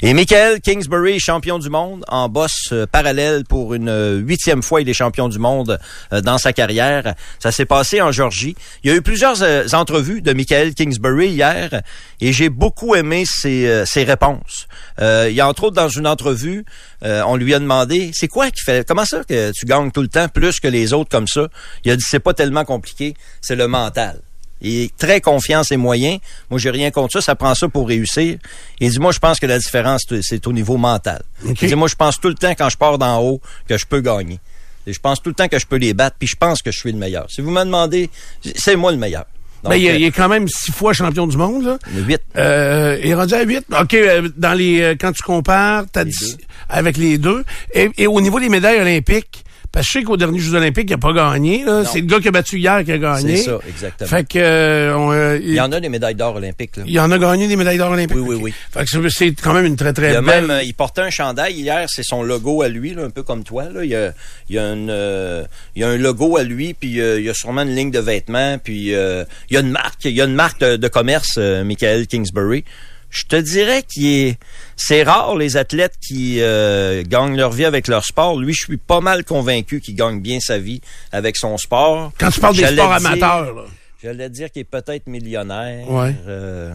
Et Michael Kingsbury, champion du monde, en bosse euh, parallèle pour une euh, huitième fois. Il est champion du monde dans sa carrière. Ça s'est passé en Georgie. Il y a eu plusieurs entrevues de Michael Kingsbury hier et j'ai beaucoup aimé ses, ses réponses. Euh, il y a entre autres dans une entrevue, euh, on lui a demandé, c'est quoi qui fait, comment ça que tu gagnes tout le temps plus que les autres comme ça? Il a dit, c'est pas tellement compliqué, c'est le mental. Il est très confiant en ses moyens. Moi, j'ai rien contre ça. Ça prend ça pour réussir. Il dit, moi, je pense que la différence, c'est au niveau mental. Il dit, moi, je pense tout le temps quand je pars d'en haut que je peux gagner. Et je pense tout le temps que je peux les battre, puis je pense que je suis le meilleur. Si vous me demandez, c'est moi le meilleur. Donc, Ben, il, est- euh, il est quand même six fois champion du monde, là. huit. Euh, il est rendu à 8. OK, euh, dans les euh, quand tu compares, Les dit avec les deux. Et, et au niveau des médailles olympiques, parce que je sais qu'aux derniers Jeux olympiques, il n'a pas gagné. là. C'est le gars qui a battu hier qui a gagné. C'est ça, exactement. Fait que euh, on, euh, Il y en a des médailles d'or olympiques. Là. il y en a gagné des médailles d'or olympiques. Oui, oui, oui. Fait que c'est- quand même une très très Il, belle. même, euh, il portait un chandail hier, c'est son logo à lui, là, un peu comme toi. Là. Il, y a, il, y a une, euh, il y a un logo à lui, puis euh, il y a sûrement une ligne de vêtements, puis euh, il y a une marque, il y a une marque de, de commerce, Michael Kingsbury. Je te dirais qu'il est, c'est rare les athlètes qui euh, gagnent leur vie avec leur sport. Lui, je suis pas mal convaincu qu'il gagne bien sa vie avec son sport. Quand tu parles des sports dire- amateurs, là. J'allais dire qu'il est peut-être millionnaire. Ouais. Euh,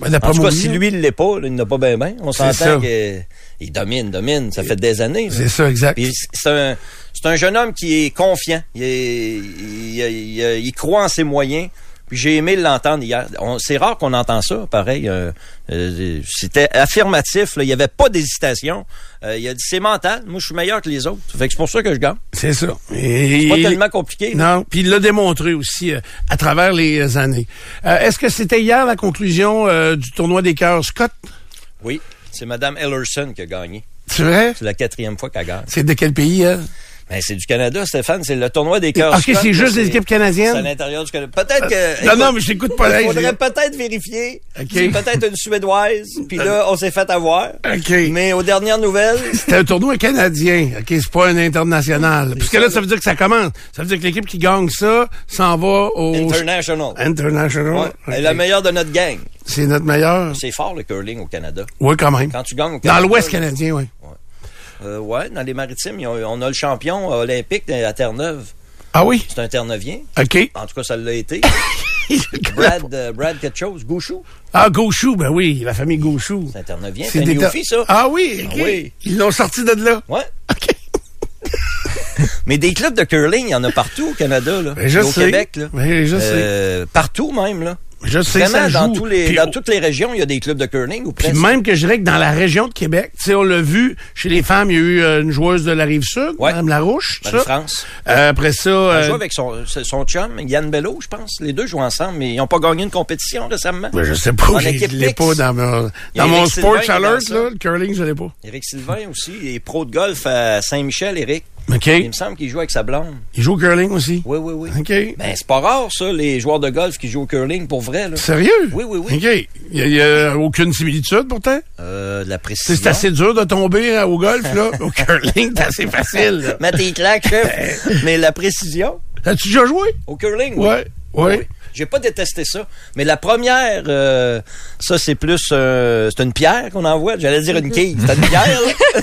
Ben, en tout cas, si lui, il l'est pas, là, il n'a pas bien bien. On s'entend qu'il domine, domine. Ça fait des années. C'est ça, exact. C'est un, c'est un jeune homme qui est confiant. Il, est- il- il- il croit en ses moyens. Puis j'ai aimé l'entendre hier. On- C'est rare qu'on entend ça, pareil. euh, euh, C'était affirmatif. là. Il n'y avait pas d'hésitation. Euh, il a dit c'est mental. Moi, je suis meilleur que les autres. Fait que c'est pour ça que je gagne. C'est ça. C'est pas tellement compliqué. Non, puis il l'a démontré aussi à travers les années. Est-ce que c'était hier la conclusion du tournoi des cœurs Scott? Oui, c'est Madame Ellerson qui a gagné. C'est vrai? C'est la quatrième fois qu'elle gagne. C'est de quel pays, elle? Ben, c'est du Canada, Stéphane. C'est le tournoi des cœurs. Ok, Scott, c'est juste les équipes canadiennes? C'est à l'intérieur du Canada. Peut-être que. Non, écoute, non, mais je t'écoute pas là. Il faudrait peut-être vérifier. Ok. C'est peut-être une Suédoise. Puis là, on s'est fait avoir. OK. Mais aux dernières nouvelles, C'est un tournoi canadien. OK, c'est pas un international. Puisque là, ça veut dire que ça commence. Ça veut dire que l'équipe qui gagne ça s'en va au international. international. Ouais. Est la meilleure de notre gang. C'est notre meilleur. C'est fort le curling au Canada. Oui, quand même. Quand tu gagnes au Dans Canada. l'Ouest là, canadien, oui. Euh, ouais, dans les maritimes, on a le champion olympique à Terre-Neuve. Ah oui? C'est un Terre-Neuvien. OK. En tout cas, ça l'a été. Brad, euh, Brad quelque chose, Gouchou. Ah, Gauchou, ben oui, la famille Gauchou. C'est un Terre-Neuvien. C'est C'est un des Newfie, ça. Ah oui. Ah oui. Ils l'ont sorti de là. Ouais. OK. Mais des clubs de curling, il y en a partout au Canada, là. Ben, je au sais. Québec, là. Ben, je sais. Euh, partout même, là. Je sais Vraiment, ça dans, joue. tous les, Puis dans toutes les régions, il y a des clubs de curling ou Puis presque. même que je dirais que dans la région de Québec, tu sais, on l'a vu, chez les femmes, il y a eu euh, une joueuse de la Rive-Sud, Ouais. Mme Larouche, ça. Marie-France. Euh, après ça, Elle euh, joue avec son, son chum, Yann Bello, je pense. Les deux jouent ensemble, mais ils n'ont pas gagné une compétition récemment. ben, je sais pas, En je l'ai pas dans, mon- dans mon Sports Alert, là, le curling, je l'ai pas. Éric Sylvain aussi, il est pro de golf à Saint-Michel, Éric. OK. Il me semble qu'il joue avec sa blonde. Il joue au curling aussi? Oui, oui, oui. OK. Ben, c'est pas rare, ça, les joueurs de golf qui jouent au curling pour vrai, là. Sérieux? Oui, oui, oui. OK. Il n'y a, aucune similitude, pourtant? Euh, de la précision. C'est assez dur de tomber hein, au golf, là. au curling, c'est assez facile. là. Mets tes claques, chef. mais la précision, As-tu déjà joué? au curling, oui. Ouais. Ouais. J'ai pas détesté ça. Mais la première, euh, ça, c'est plus... euh, c'est une pierre qu'on envoie. J'allais dire une quille. C'est une pierre, là.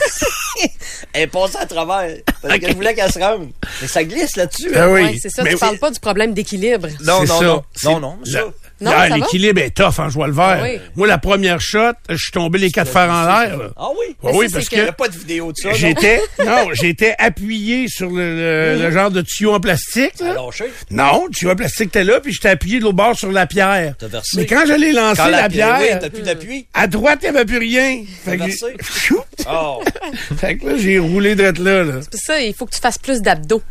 Elle est passée à travers. Parce que je voulais qu'elle se rende. Mais ça glisse là-dessus. Ah hein. oui. Ouais, c'est ça, Mais- tu parles pas du problème d'équilibre. Non, non, non. Non, non, ça. Non, Ah? L'équilibre est tough en jouant le vert. Ah oui. Moi, la première shot, je suis tombé les quatre fers en l'air. Ah oui? Mais oui, ça, parce c'est Il n'y que a pas de vidéo de ça, non? j'étais, non, j'étais appuyé sur le, le- le genre de tuyau en plastique. là. Non, le tuyau en plastique était là, puis j'étais appuyé de l'autre bord sur la pierre. Versé? Mais quand je l'ai lancé, Quand la, la pierre, Oui, t'as plus d'appui? à droite, il n'y avait plus rien. Fait que, Oh. fait que là, j'ai roulé d'être là. là. C'est ça, il faut que tu fasses plus d'abdos.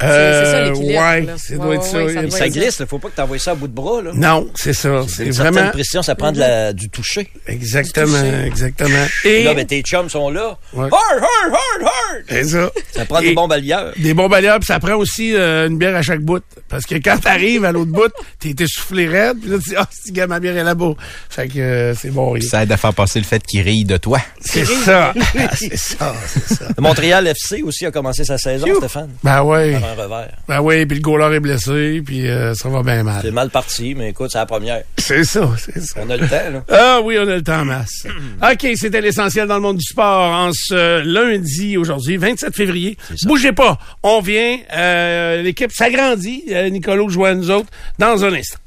C'est ça, Euh, l'équilibre, ouais, là. ça Ouais, doit être ouais, ça. ouais, ça glisse, il faut pas que t'envoies ça à bout de bras, là. Non, c'est ça. C'est vraiment... précision, ça prend de la, du toucher. Exactement, exactement. Et Là, ben, tes chums sont là. Ouais. Hard, hard, hard, hard! c'est ça. Ça prend Et- des bons balayeurs. Des bons balayeurs, puis ça prend aussi euh, une bière à chaque bout. Parce que quand t'arrives à l'autre bout, t'es été soufflé raide, puis là, tu dis, ah, c'est gars, ma bière est là-bas. Fait que euh, c'est bon. Puis ça aide à faire passer le fait qu'il rille de toi. C'est ça. c'est ça, c'est ça. Montréal FC aussi a commencé sa saison. Stéphane. Ben ouais. Un revers. Ben oui, puis le goaler est blessé, puis euh, ça va bien C'est mal. mal parti, mais écoute, c'est la première. C'est ça, c'est ça. On a le temps, là. Ah oui, on a le temps en masse. OK, c'était l'essentiel dans le monde du sport en ce lundi aujourd'hui, 27 février. Bougez pas, on vient, euh, l'équipe s'agrandit, euh, Nicolo joue à nous autres dans un instant.